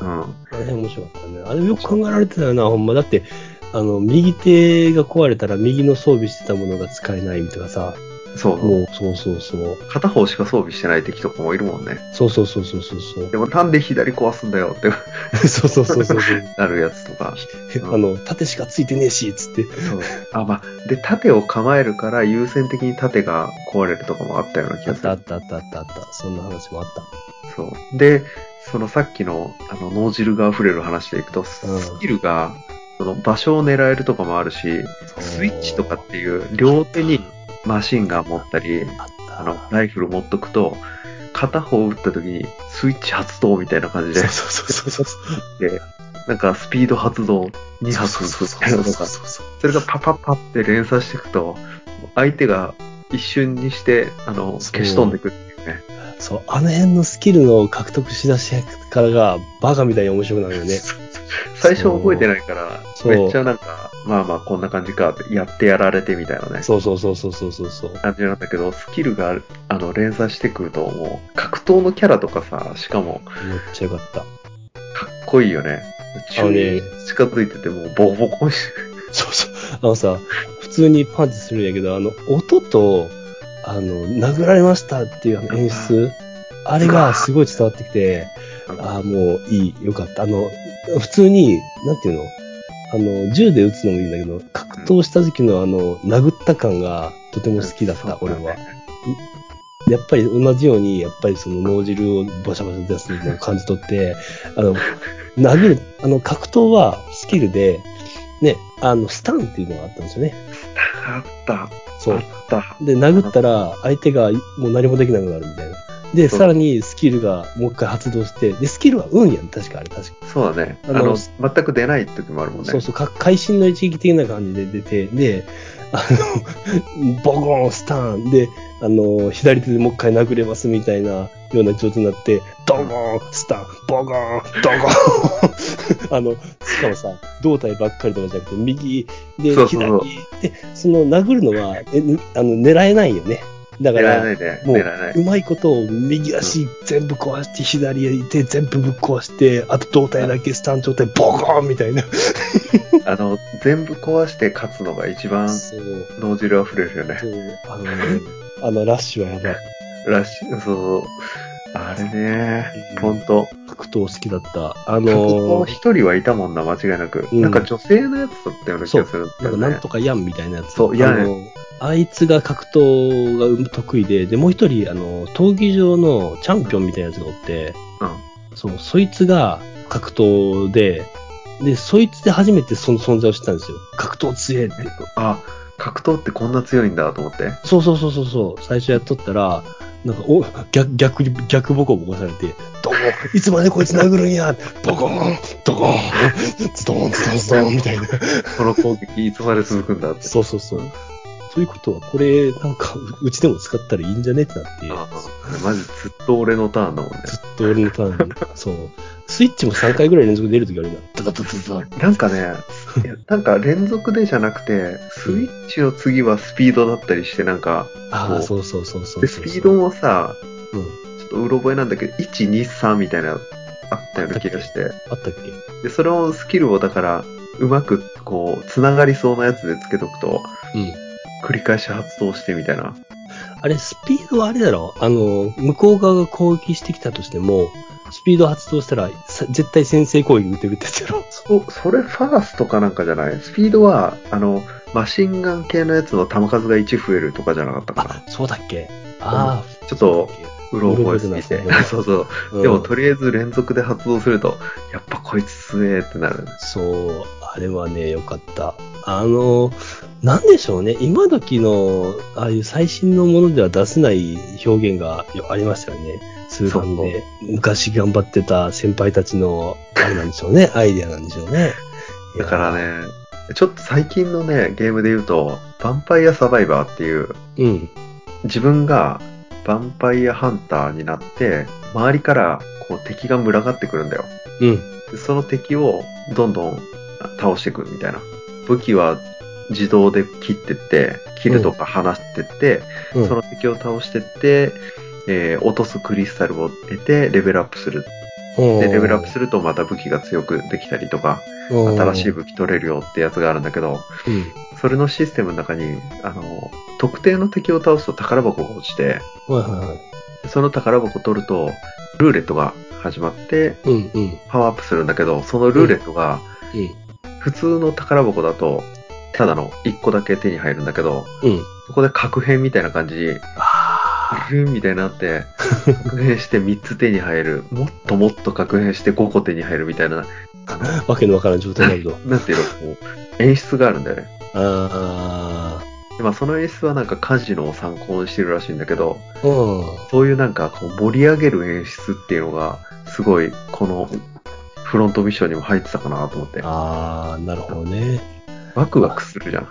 うん。あれ面白かったね。あれよく考えられてたよな、ほんま。だって、あの、右手が壊れたら右の装備してたものが使えないとかさ、そう。もう、そうそうそう。片方しか装備してない敵とかもいるもんね。そうそうそうそうそうそう。でもなんで左壊すんだよって [laughs] そうそうそうそうそう。なるやつとか。あの、縦しかついてねえし、つって。そう。あ、まあ、で、盾を構えるから優先的に盾が壊れるとかもあったような気あがする。あったあったあったあった。そんな話もあった。そう。で、そのさっきの、あの、脳汁が溢れる話でいくと、スうんキルが、その場所を狙えるとかもあるし、スイッチとかっていう、両手にマシンガン持ったり、あの、ライフル持っとくと、片方撃った時にスイッチ発動みたいな感じでそう、そうそうそう。でなんかスピード発動2発みたいなのとか、それがパパパって連鎖していくと、相手が一瞬にして、あの、消し飛んでくっていうね。そう、あの辺のスキルの獲得しだしからが、バカみたいに面白くなるよね。[laughs] [laughs] 最初覚えてないから、めっちゃなんか、まあまあこんな感じかって、やってやられてみたいなね、そうそうそうそうそうそうそう。感じなんだけど、スキルがあの連鎖してくると、もう、格闘のキャラとかさ、しかも、めっちゃよかった。かっこいいよね。あのね中に近づいててもうボコボコにしてそうそう。あのさ、普通にパンチするんやけど、あの、音と、あの、殴られましたっていう演出、あれがすごい伝わってきて、ああ、もういい、よかった。あの、普通に、なんていうの？あの、銃で撃つのもいいんだけど、格闘した時のあの、殴った感がとても好きだった、俺は。。やっぱり同じように、やっぱりその脳汁をバシャバシャ出すみたいな感じ取って、あの、殴る、あの、格闘はスキルで、ね、あの、スタンっていうのがあったんですよね。あった。そうあ。った。で、殴ったら、相手がもう何もできなくなるみたいな。で、さらにスキルがもう一回発動して、で、スキルは運やん、確かあれ、確か。そうだね。ああのの、全く出ない時もあるもんね。そうそう、か会心の一撃的な感じで出て、で、あの、[laughs] ボコン、スターンで、あの、左手でもう一回殴れますみたいなような状態になって、ドゴン、スタン、ボゴン、ドゴン。[laughs] あの、しかもさ、胴体ばっかりとかじゃなくて、右で、左で、その殴るのは、えぬあの狙えないよね。だから。もう。うまいことを右足全部壊して、左手全部ぶっ壊して、あと胴体だけスタン状態、ボコーンみたいな。[laughs] あの、全部壊して勝つのが一番脳汁溢れるよね。そう、あのね、あのラッシュはやばい。らしい、そうそう。あれねうん、ほんと。格闘好きだった。あ格闘の一人はいたもんな、間違いなく。うんなんか女性のやつだったような気がするんだなん。かなんとかヤンみたいなやつ。そうヤンあいつが格闘が得意で、で、もう一人、あの、闘技場のチャンピオンみたいなやつがおって、うん。そう、そいつが格闘で、で、そいつで初めてその存在を知ったんですよ。格闘強えって。あ、格闘ってこんな強いんだと思って。そうそうそうそうそう。最初やっとったら、なんか、お、逆、逆に、逆ボコボコされて、どうも、いつまでこいつ殴るんや、ボコーン、ドコーン、ズドン、ズドン、ズドン、みたいな。[laughs] この攻撃いつまで続くんだって。そうそうそう。ということは、これ、なんか、ううちでも使ったらいいんじゃねってなって、ああマジずっと俺のターンだもんね。ずっと俺のターンに、そう。スイッチも3回ぐらい連続で出るときあるな。ダダダダダなんかね、いやなんか連続でじゃなくて、スイッチの次はスピードだったりして、なんか、ああ、そそうそうそうそうで、スピードもさ、うん。ちょっとうろ覚えなんだけど、1、2、3みたいな、あったような気がして。あったっけ？で、それをスキルをだから、うまく、こう、つながりそうなやつでつけとくと、うん。繰り返し発動してみたいな。あれ、スピードはあれだろ？あの、向こう側が攻撃してきたとしても、スピード発動したら、さ絶対先制攻撃打てるってやつやろ？[laughs] そ、それファーストかなんかじゃない？スピードは、あの、マシンガン系のやつの弾数が1増えるとかじゃなかったかな？あ、そうだっけ？ああ、ちょっと、うろ覚えすぎて [laughs] そうそう。うんでも、とりあえず連続で発動すると、やっぱこいつ強えってなる。そう、あれはね、よかった。あの、なんでしょうね、今時の、ああいう最新のものでは出せない表現がよありましたよね。スーファミで。昔頑張ってた先輩たちの、あれなんでしょうね、[laughs] アイデアなんでしょうね。だからね、ちょっと最近のね、ゲームで言うと、ヴァンパイアサバイバーっていう。うん。自分がヴァンパイアハンターになって、周りからこう敵が群がってくるんだよ。うん。でその敵をどんどん倒していくみたいな。武器は自動で切ってって、切るとか離してって、うんその敵を倒してって、えー落とすクリスタルを得てレベルアップする。で、レベルアップするとまた武器が強くできたりとか、新しい武器取れるよってやつがあるんだけど、うん。それのシステムの中に、あの、特定の敵を倒すと宝箱が落ちて、はいはいはい。その宝箱を取ると、ルーレットが始まって、うんうん。パワーアップするんだけど、そのルーレットが、うん。普通の宝箱だと、ただの1個だけ手に入るんだけど、うん。そこで核変みたいな感じに、あルーンみたいになって、核変して3つ手に入る、もっともっと核変して5個手に入るみたいな、あの、あ、わけのわからん状態になると。[laughs] なんていうの、こう、演出があるんだよね。あでまあ、その演出はなんかカジノを参考にしてるらしいんだけど、あ。うん。そういうなんかこう盛り上げる演出っていうのが、すごいこのフロントミッションにも入ってたかなと思って。ああ、なるほどね。ワクワクするじゃん。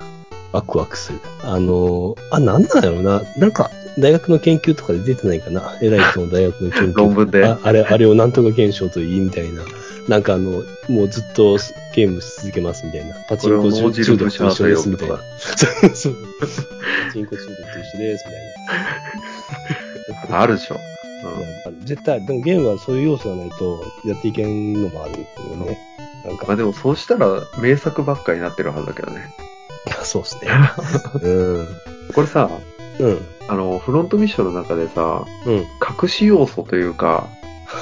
ワクワクする。あの、あ、なんなんやろうな。なんか、大学の研究とかで出てないかな。偉い人の大学の研究。[laughs] 論文でああれ、あれをなんとか現象といいみたいな。なんかあの、もうずっとゲームし続けますみたいな。パチンコ中汁毒と一緒ですみたいなブ。そうそう。パチンコ中毒と一緒ですみたいな。あるでしょ。うん絶対、でもゲームはそういう要素がないとやっていけんのもあるよね。なんか、まあでもそうしたら名作ばっかになってるはずだけどね。そうですね。[laughs] うん。これさ、うん。あの、フロントミッションの中でさ、うん。隠し要素というか、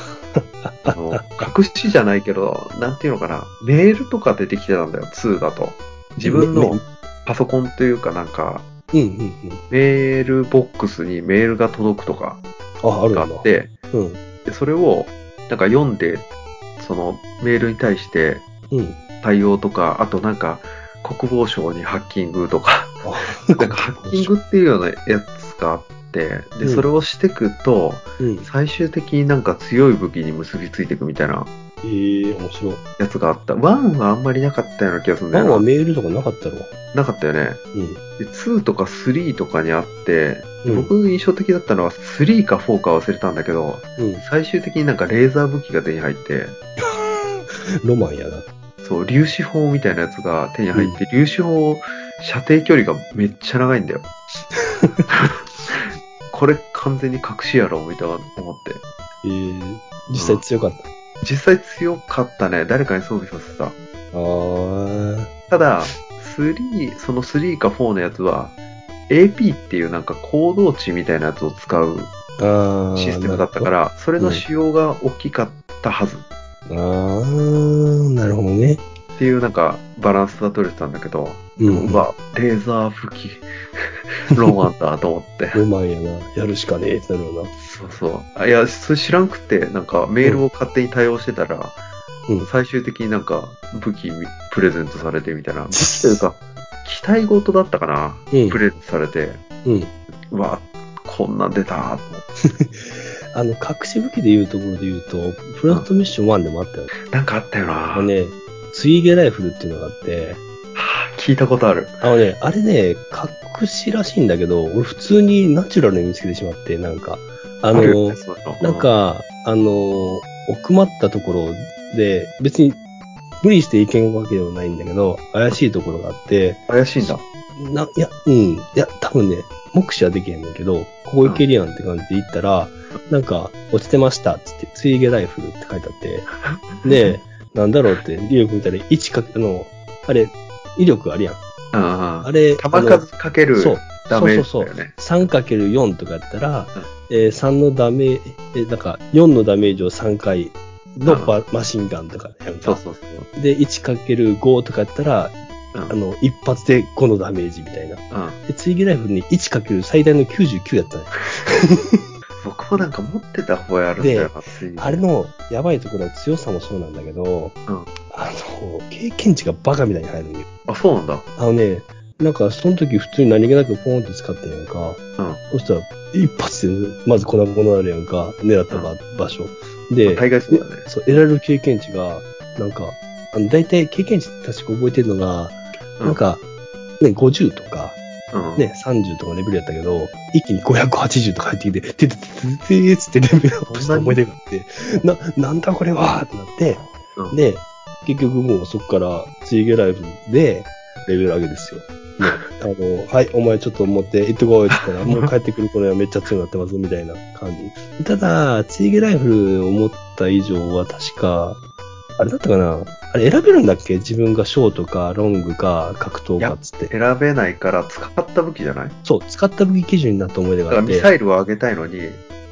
[laughs] あの、隠しじゃないけど、なんていうのかな、メールとか出てきてたんだよ、2だと。自分めのパソコンというかなんか、うんうんうん。メールボックスにメールが届くとか。があって、うん。でそれをなんか読んで、そのメールに対してうん。対応とか、あとなんか国防省にハッキングとか、[laughs] なんかハッキングっていうようなやつがあって、で、うんそれをしてくと、うん。最終的になんか強い武器に結びついていくみたいなええ面白い。やつがあった。1はあんまりなかったような気がするんだワンは。メールとかなかったろなかったよね。うん。で、2とか3とかにあって、うん僕印象的だったのは3か4か忘れたんだけど、うん。最終的になんかレーザー武器が手に入って、ロマンやな。そう、粒子砲みたいなやつが手に入って、粒子砲、射程距離がめっちゃ長いんだよ。[laughs] これ完全に隠しやろ、みたいな思って。ええ実際強かった？実際強かったね。誰かに装備させた。ああ。ただ、3、その3か4のやつは、AP っていうなんか行動値みたいなやつを使う。システムだったから、それの仕様が大きかったはず。ああ、なるほどね。っていうなんかバランスが取れてたんだけど、うん。うわ、レーザー武器、[laughs] ロマンだと思って。ロマンやな。やるしかねえってなるよな。そうそう。あいや、それ知らんくて、なんかメールを勝手に対応してたら、うん最終的になんか武器プレゼントされてみたいな。武器というか、期待事だったかな、うんプレゼントされて、うん。うわ、こんなん出たと思って。[laughs] あの、隠し武器で言うところで言うと、プラットミッション1でもあったよね。なんかあったよな、あのね、ツイゲライフルっていうのがあって、はあ聞いたことある。あのね、あれね、隠しらしいんだけど、俺普通にナチュラルに見つけてしまって、なんか、あの、るよねそういうのなん、か、あの、奥まったところで、別に無理していけんわけではないんだけど、怪しいところがあって、うん怪しいんだ。な、いや、うん、いや、多分ね、目視はできへんねんけど、ここ行けるやんって感じで行ったら、なんか、落ちてましたっつって、ツイゲライフルって書いてあって、[laughs] で、なんだろうって、威力見たら、1か、あの、あれ、威力あるやん。ああれ、弾数かけるそうダメージそうだよね。3×4 とかやったら、えー3のダメージ、えーなんか4のダメージを3回のバマシンガンとかやんか。そうそうそう。で、1×5 とかやったら、うんあの、一発で5のダメージみたいな。うんで、ツイゲライフルに 1× 最大の99やったね。[laughs] 僕もなんか持ってた方やるんだよな、ついにあれのやばいところは強さもそうなんだけど、うんあの、経験値がバカみたいに入るんよ。あ、そうなんだ。あのね、なんかその時普通に何気なくポーンって使ってんやんか。うん。そしたら、一発で、まず粉々になるやんか。狙った場,、場所。で、大概そうだね。そう、得られる経験値が、なんか、あの、大体経験値確か覚えてるのが、うんなんか、ね、50とか、うん。ね、30とかレベルやったけど、一気に580とか入ってきて、ててててててつってレベルアップした思い出があって、な、なんだこれはってなって、うんで、結局もうそこから、ツイゲライブで、レベル上げですよ。ね、あの、[laughs] はい、お前ちょっと持って行ってこいって言ったら、[laughs] もう帰ってくる頃にはめっちゃ強くなってます、みたいな感じ。ただ、ツイゲライフルを持った以上は確か、あれだったかな？あれ選べるんだっけ？自分がショートか、ロングか、格闘かっつって。選べないから使った武器じゃない？そう、使った武器基準になった思い出だからがあって。ミサイルを上げたいのに、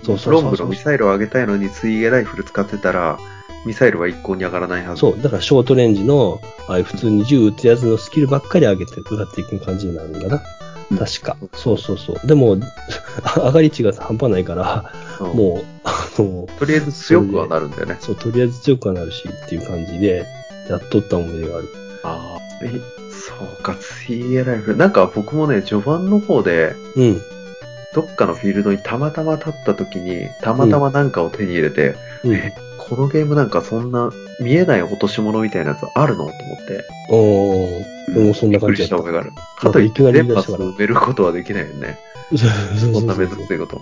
そうそうそうロングのミサイルを上げたいのに、水泳ライフル使ってたら、ミサイルは一向に上がらないはず。そう、だからショートレンジの、ああいう普通に銃撃つやつのスキルばっかり上げて、歌っていく感じになるんだな。うん確か。そうそうそう。でも、[laughs] 上がり値が半端ないから、うんもう、あの、とりあえず強くはなるんだよね。そう、とりあえず強くはなるしっていう感じで、やっとった思い出がある。ああ。え、そうか、水泳ライフル。なんか僕もね、序盤の方で、うん。どっかのフィールドにたまたま立った時に、たまたまなんかを手に入れて、うん。えこのゲームなんかそんな見えない落とし物みたいなやつあるのと思って。おー、でもそんな感じびっくりした。覚えがある。かといって、いきなり電波言い出したから埋めることはできないよね。そんなめんどくせえこと。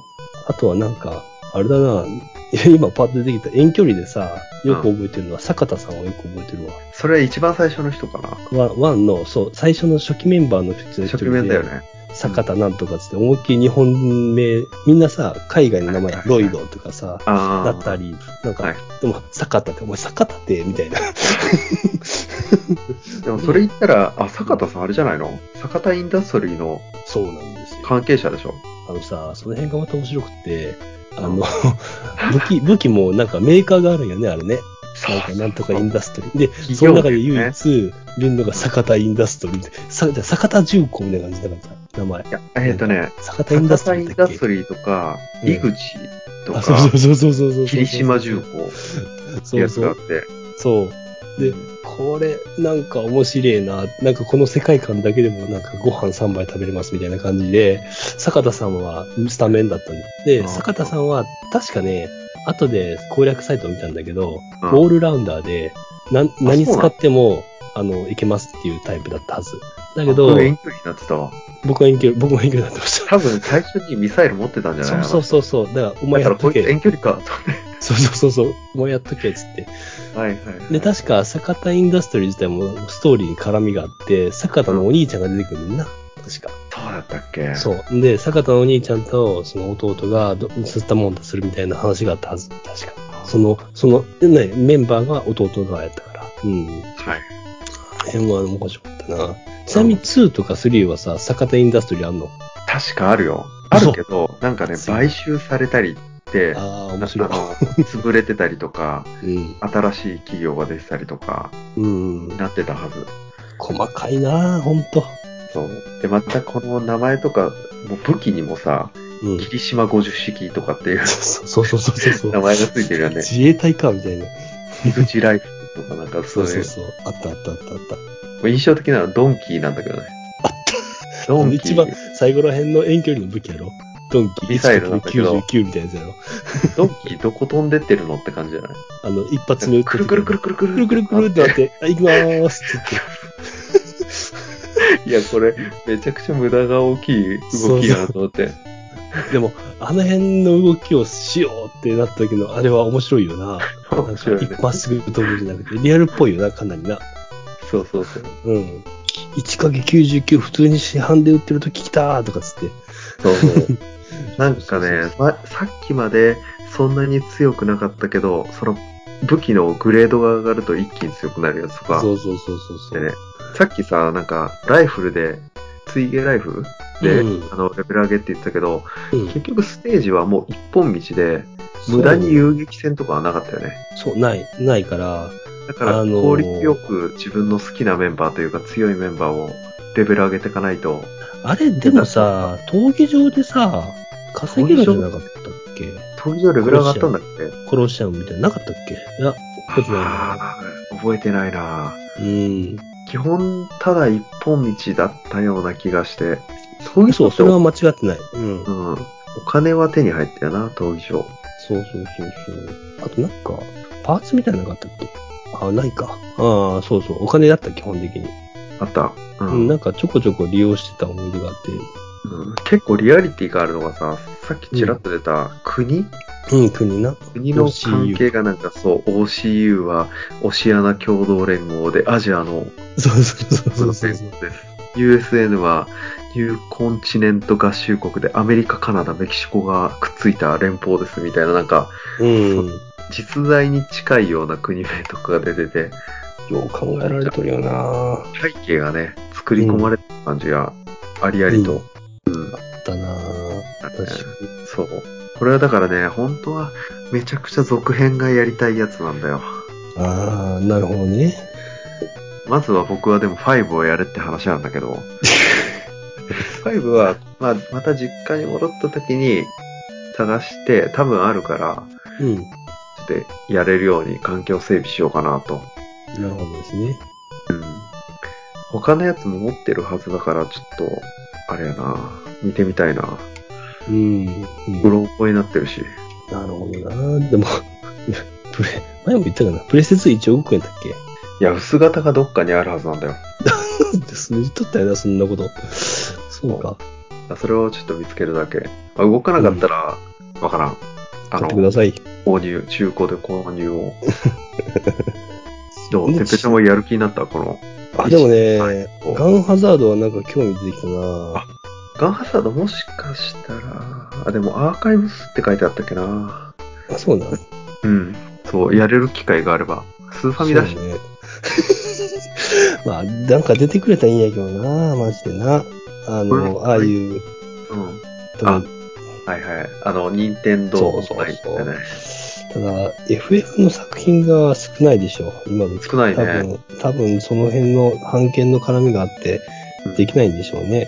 あとはなんか、あれだな、[laughs] 今パッと出てきた遠距離でさ、よく覚えてるのは、坂田さんをよく覚えてるわ。それ一番最初の人かな。ワンワンの、そう、最初の初期メンバーの普通の一初人で期面だよね。坂田なんとかつって、思いっきり日本名、みんなさ、海外の名前ロイドとかさ。だったり、なんか、はいでも、坂田って、お前坂田って、みたいな。[laughs] でもそれ言ったら、あ、坂田さんあれじゃないの？坂田インダストリーのそうなんですよ。関係者でしょ？あのさ、その辺がまた面白くって、あの、[laughs] 武器、武器もなんかメーカーがあるんよね、あれね。なんかなんとかインダストリー。で、企その中で唯一、いるのが坂田インダストリーで、さ坂田重工みたいな感じだからさ、名前。いや、えっ、とね、坂田インダ坂田インストリーだっけダストリーとか、うん井口とあ、そうか、そうそうそうそうそう。霧島重工ってやつがあっ。て、そう。で、これ、なんか面白いな。なんかこの世界観だけでもなんかご飯3杯食べれますみたいな感じで、坂田さんはスタメンだったんです。で、坂田さんは確かね、後で攻略サイトを見たんだけど、うんオールラウンダーで、な何そうなの使っても、あの、いけますっていうタイプだったはず。だけど僕、遠距離になってたわ。僕は遠距離、僕も遠距離になってました。多分最初にミサイル持ってたんじゃないそうそうそうそう。だから、お前やっとけ。遠距離か、と思そうそうそうそう。お前やっとけ、つって。って。はいはいはい。で、確か、坂田インダストリー自体もストーリーに絡みがあって、坂田のお兄ちゃんが出てくるんだな。確か。そうだったっけ？そう。で、坂田のお兄ちゃんと、その弟がど、吸ったもんだするみたいな話があったはず。確か。その、その、ね、メンバーが弟がやったから。うん。はい。辺は面白かったな。ちなみに2とか3はさ、坂田インダストリーあんの？確かあるよ。あるけど、なんかね、買収されたりああ、面白い潰れてたりとか、うん。新しい企業が出てたりとか、うん。なってたはず。細かいなほんと。そう。で、またこの名前とか、もう武器にもさ、うん。霧島50式とかっていうそうそうそうそうそう。名前がついてるよね。自衛隊か、みたいな。井口ライフルとかなんかそそういう、うそうそう。あったあったあったあった。印象的なのはドンキーなんだけどね。あっドンキ一番ー、最後ら辺の遠距離の武器やろドンキミサイル99みたいなやつやろ。ドンキどこ飛んでってるのって感じじゃない？あの、一発目くるくるくるくるくるくるくるってなって、あ、行きまーすって。いや、これ、めちゃくちゃ無駄が大きい動きやなと思って。でも、あの辺の動きをしようってなった時の、あれは面白いよな。一発、まっすぐ飛ぶじゃなくて、リアルっぽいよな、かなりな。そうそうそう。うん。1かけ99普通に市販で売ってると聞きたーとかつって。そうそう。なんかね、ま、さっきまでそんなに強くなかったけど、その武器のグレードが上がると一気に強くなるやつとか。そうそうそうそうそう。でね、さっきさ、なんか、ライフルで、追ゲライフ？ルで、うん。あの、レベル上げって言ってたけど、うん。結局ステージはもう一本道で、無駄に遊撃戦とかはなかったよね。そう、ない、ないから、だから、あのー。効率よく自分の好きなメンバーというか強いメンバーをレベル上げていかないと、あれ、でもさ、闘技場でさ、稼げるんじゃなかったっけ？闘技場レベル上がったんだっけ殺しちゃうみたいな、なかったっけ？いや、覚えてないな。覚えてないなうん。基本、ただ一本道だったような気がして、闘技場そう、それは間違ってない。うん。そううん。お金は手に入ったよな、闘技場。そうそうそう。あとなんか、パーツみたいなのなかったっけ？あ、ないか。ああ、そうそう。お金だった、基本的に。あった。ううんん、なんかちょこちょこ利用してた思い出があって。うん。結構リアリティがあるのがさ、さっきちらっと出た国、うん、国な。国の関係がなんかそう、OCU はオシアナ共同連合でアジアのそうそうそうそう。そう。です。USN はニューコンチネント合衆国でアメリカ、カナダ、メキシコがくっついた連邦ですみたいななんかうん。実在に近いような国名とかが出てて。よう考えられとるよな。背景がね作り込まれてる感じがありありと、うんあったな確かに。そうこれはだからね本当はめちゃくちゃ続編がやりたいやつなんだよああ、なるほどね。まずは僕はでも5をやれって話なんだけど [laughs] 5は、まあ、また実家に戻った時に探して多分あるからうん。ちょっとやれるように環境整備しようかなと。なるほどですね。うん。他のやつも持ってるはずだから、ちょっと、あれやな。見てみたいな。うん。うろ覚えになってるし。なるほどなでも、[laughs] プレ、前も言ったかな。プレステ2 1億円だっけ？いや、薄型がどっかにあるはずなんだよ。[laughs] です言っとったよな、そんなこと。そうか。それをちょっと見つけるだけ。まあ、動かなかったら、わからん。あの、ください。購入、中古で購入を。[laughs] どう？でてっぺちゃんもやる気になったこの。あ、でもはねい、ガンハザードはなんか興味出てきたなガンハザードもしかしたら、あ、でもアーカイブスって書いてあったっけな。あ、そうなんうん。そう、やれる機会があれば。スーファミだし。そうね。[laughs] まあ、なんか出てくれたらいいんやけどなマジでな。あこれの、ああいう、うん。あはいはい。あの、任天堂そうそうそう。ただ、FF の作品が少ないでしょ、今の少ないね。多分、多分その辺の版権の絡みがあって、できないんでしょうね。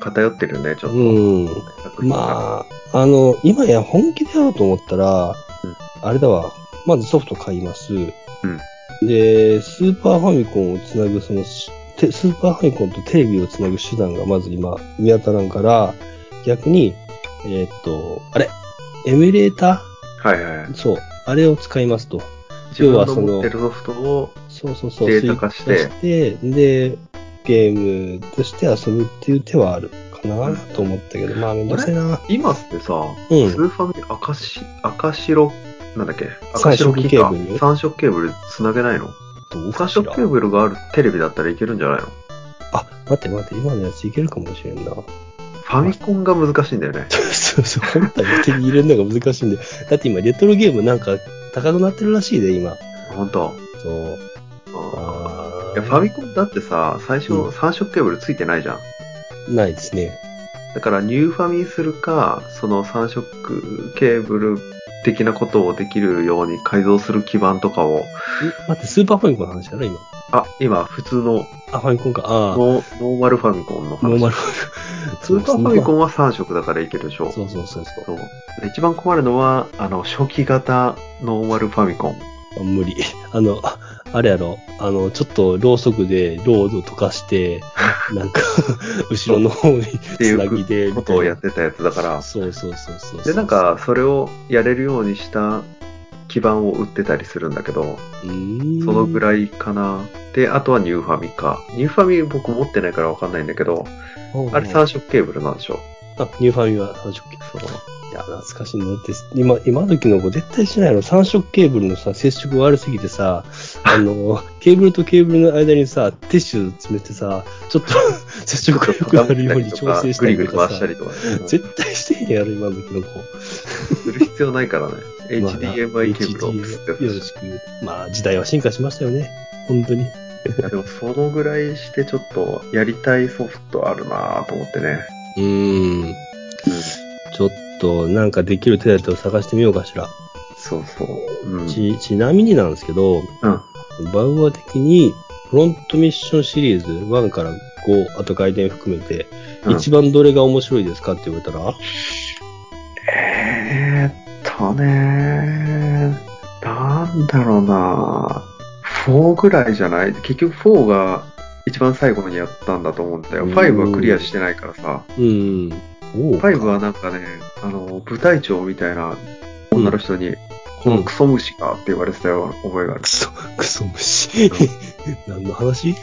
偏ってるね、ちょっと。うん。まあ、あの、今や本気でやろうと思ったら、あれだわ、まずソフト買います。で、スーパーファミコンをつなぐ、その、てスーパーファミコンとテレビをつなぐ手段がまず今見当たらんから、逆に、えーっと、あれ、エミュレータはいはい。そう。あれを使いますと。自分の要はその持ってるソフトを、そうそうそう。データ化してで、ゲームとして遊ぶっていう手はあるかなと思ったけど、まあめんどくな。今ってさ、うんスーファミ赤し、赤白、なんだっけ？赤白キーかケーブル三色ケーブル繋げないの？三色ケーブルがあるテレビだったらいけるんじゃないの？あ、待って待って、今のやついけるかもしれんな。ファミコンが難しいんだよね。そうそう、本体を手に入れるのが難しいんで。だって今、レトロゲームなんか高くなってるらしいで、今。ほんと。そう。あいや、ファミコンだってさ、最うん初三色ケーブルついてないじゃん。ーないですね。だからニューファミするか、その三色ケーブル的なことをできるように改造する基板とかを、ん待って、スーパーファミコンの話やろ、今。あ、今普通のあ、ファミコンか。ああ、ノーマルファミコンの話。ノーマル。スーパーファミコンは3色だからいけるでしょ。そうそうそうそう。そう？で一番困るのは、あの、初期型ノーマルファミコン。あ無理。[laughs] あの、ああれやろ、あの、ちょっとろうそくでロード溶かして、[laughs] なんか、[laughs] 後ろの方にっていつなぎで、うことをやってたやつだから。そうそうそうそう。で、なんか、それをやれるようにした基板を売ってたりするんだけど、そのぐい。らいかな。で、あとはニューファミか。ニューファミ僕持ってないからわかんないんだけど、あれ3色ケーブルなんでしょ。あ、ニューファミは3色ケーブル。そう。いや、懐かしいんだ。だって、今、今時の子絶対しないの。3色ケーブルのさ、接触悪すぎてさ、[laughs] あの、ケーブルとケーブルの間にさ、ティッシュ詰めてさ、ちょっと [laughs] 接触が良くなるように調整したグリグリりとかさ回した、りとかね。絶対してへんやろ、今時の子。する必要ないからね。HDMI ケーブルをよろしく。まあ、時代は進化しましたよね。本当に。いやでもそのぐらいしてちょっとやりたいソフトあるなぁと思ってね。うーん。ちょっと、なんかできる手立てを探してみようかしら。そうそう。うん。ち、ちなみになんですけど、うん。バウアー的に、フロントミッションシリーズ1から5、あと外伝含めて、うん一番どれが面白いですかって言われたら、えーっとねなんだろうな4ぐらいじゃない？結局4が一番最後にやったんだと思うんだよ。うん5はクリアしてないからさ。うん。おう5はなんかね、あの、部隊長みたいな女の人に、このクソ虫かって言われてたよ、覚えがあるク。ソ、クソ虫。[laughs] 何の話？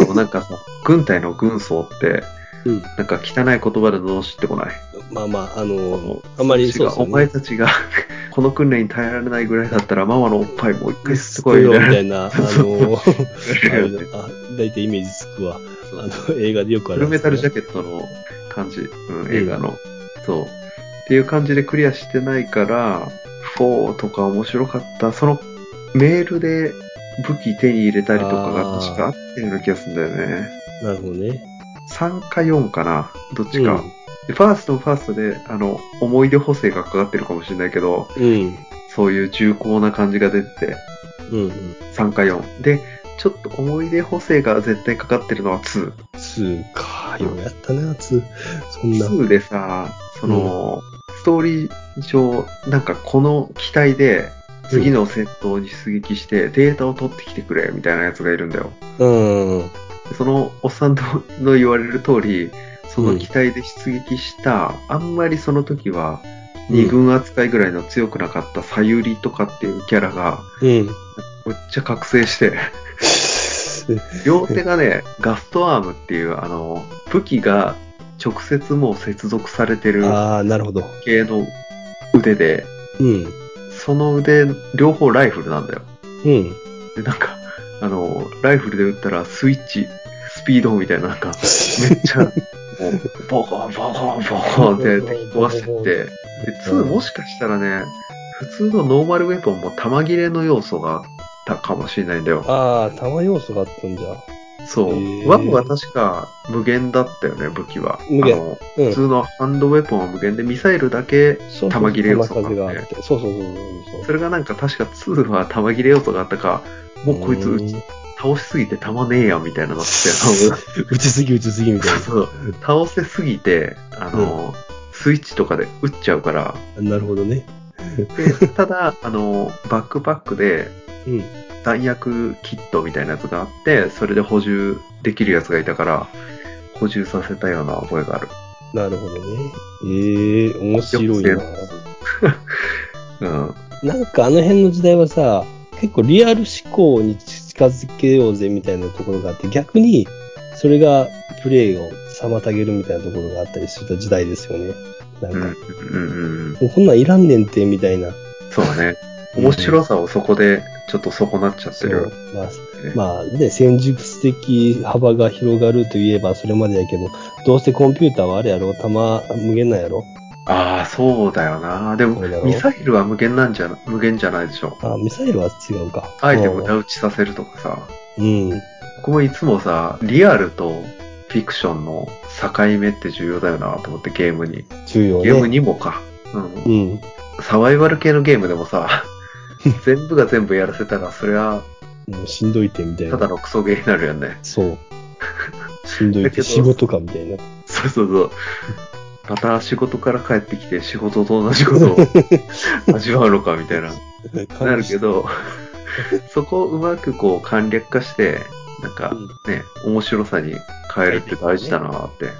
あの、なんかさ、軍隊の軍曹って、うん。なんか汚い言葉で罵ってこない？まあまあ、あの、あんまりそうですよお前ね。たちがこの訓練に耐えられないぐらいだったらママのおっぱいもう一回すごいよ、みたいな。[laughs] あの、[laughs] あ大体イメージつくわ。あの、映画でよくあるね。フルメタルジャケットの感じ、うん、映画の、そう。っていう感じでクリアしてないから、4とか面白かった。そのメールで武器手に入れたりとかが確かあったような気がするんだよね。なるほどね。3か4かなどっちか。うんでファーストもファーストで、あの、思い出補正がかかってるかもしれないけど、うん。そういう重厚な感じが出てて、うん。うん。3か4。で、ちょっと思い出補正が絶対かかってるのは2。2か。ようやったな、2。そんな。2でさ、その、ストーリー上、なんかこの機体で、次の戦闘に出撃してデータを取ってきてくれ、みたいなやつがいるんだよ。うん。そのおっさんの言われる通り、その機体で出撃した、あんまりその時は、二軍扱いぐらいの強くなかったさゆりとかっていうキャラが、うん。めっちゃ覚醒して、[laughs] 両手がね、ガストアームっていう、あの、武器が直接もう接続されてるああ、なるほど。系の腕で、うん。その腕、両方ライフルなんだよ。うん。で、なんか、あの、ライフルで撃ったらスイッチ、スピードみたいな、なんか、めっちゃ、ボコン、ボコン、ボコンって敵壊してって、で、2もしかしたらね、普通のノーマルウェポンも弾切れの要素があったかもしれないんだよ。ああ、弾要素があったんじゃ。そう。へー1は確か無限だったよね、武器は。無限あのうん。普通のハンドウェポンは無限で、ミサイルだけ、そうそう弾切れ要素があって弾数があって。そうそうそうそうそれがなんか確か2は弾切れ要素があったか、もうこいつうん撃ち倒しすぎて弾ねえや、みたいなのって、打ちすぎ打ちすぎみたいそう倒せすぎて、あの、スイッチとかで撃っちゃうから、な。なるほどね。でただ、あの、バックパックでうん。弾薬キットみたいなやつがあって、それで補充できるやつがいたから、補充させたような覚えがある。なるほどね。ええ面白いな。[laughs] うん。なんかあの辺の時代はさ、結構リアル思考に近づけようぜみたいなところがあって、逆にそれがプレイを妨げるみたいなところがあったりした時代ですよね。なんか、うん、うん、うん。もうこんなんいらんねんて、みたいな。そうだね。面白さをそこでちょっと損なっちゃってそうる。。まあ、ねまあね、戦術的幅が広がるといえばそれまでやけど、どうせコンピューターはあれやろ？弾無限なんやろ？ああ、そうだよな。でもそうだ、ろミサイルは無限なんじゃな、無限じゃないでしょ。あ、ミサイルは違うか。あえて無駄打ちさせるとかさ。うん。僕もいつもさ、リアルとフィクションの境目って重要だよなと思ってゲームに。重要ね。ゲームにもか。うん。うん。サバイバル系のゲームでもさ、[laughs] 全部が全部やらせたら、それはもうしんどいてみたいな。ただのクソゲーになるよね。そう。しんどいだけどて仕事かみたいな。そうそうそう。また仕事から帰ってきて仕事と同じことを [laughs] 味わうのかみたいな、なるけど、そこをうまくこう簡略化して、なんかね、面白さに変えるって大事だなって。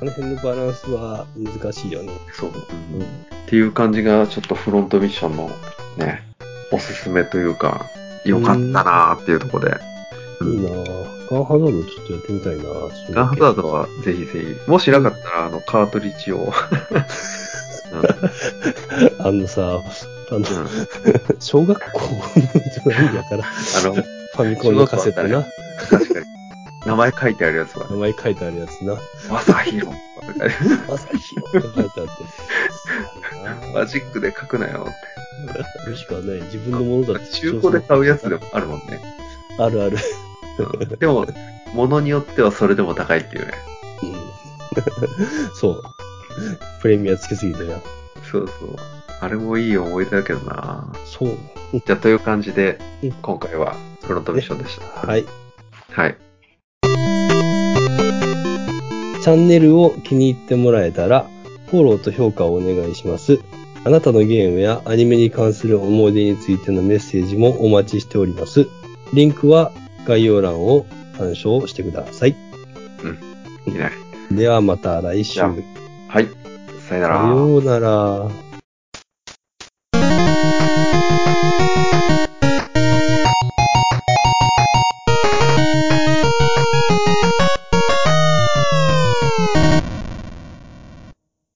あの辺のバランスは難しいよね。そう。っていう感じがちょっとフロントミッションのね、おすすめというか、良かったなーっていうところで。いいなぁ。ガンハザードちょっとやってみたいなぁガンハザードはぜひぜひ。もしなかったら、あの、カートリッジを。あのさ、あの、うんうん小学校じゃないんやから、あの、ファミコンのカセットな。確かに。名前書いてあるやつは名。前書いてあるやつな。マサヒロ。朝日って書いてあって。マジックで書くなよっもしくはね、自分のものだて。って中古で買うやつでもあるもんね。あるある。うんでも、物によってはそれでも高いっていうね。うん [laughs] そう。プレミアつけすぎてな。そうそう。あれもいい思い出だけどなそう。じゃあ、という感じでうん、今回はフロントミッションでした。はい。はい。チャンネルを気に入ってもらえたら、フォローと評価をお願いします。あなたのゲームやアニメに関する思い出についてのメッセージもお待ちしております。リンクは概要欄を参照してください。いいね。ではまた来週。はい。さよなら。さようなら。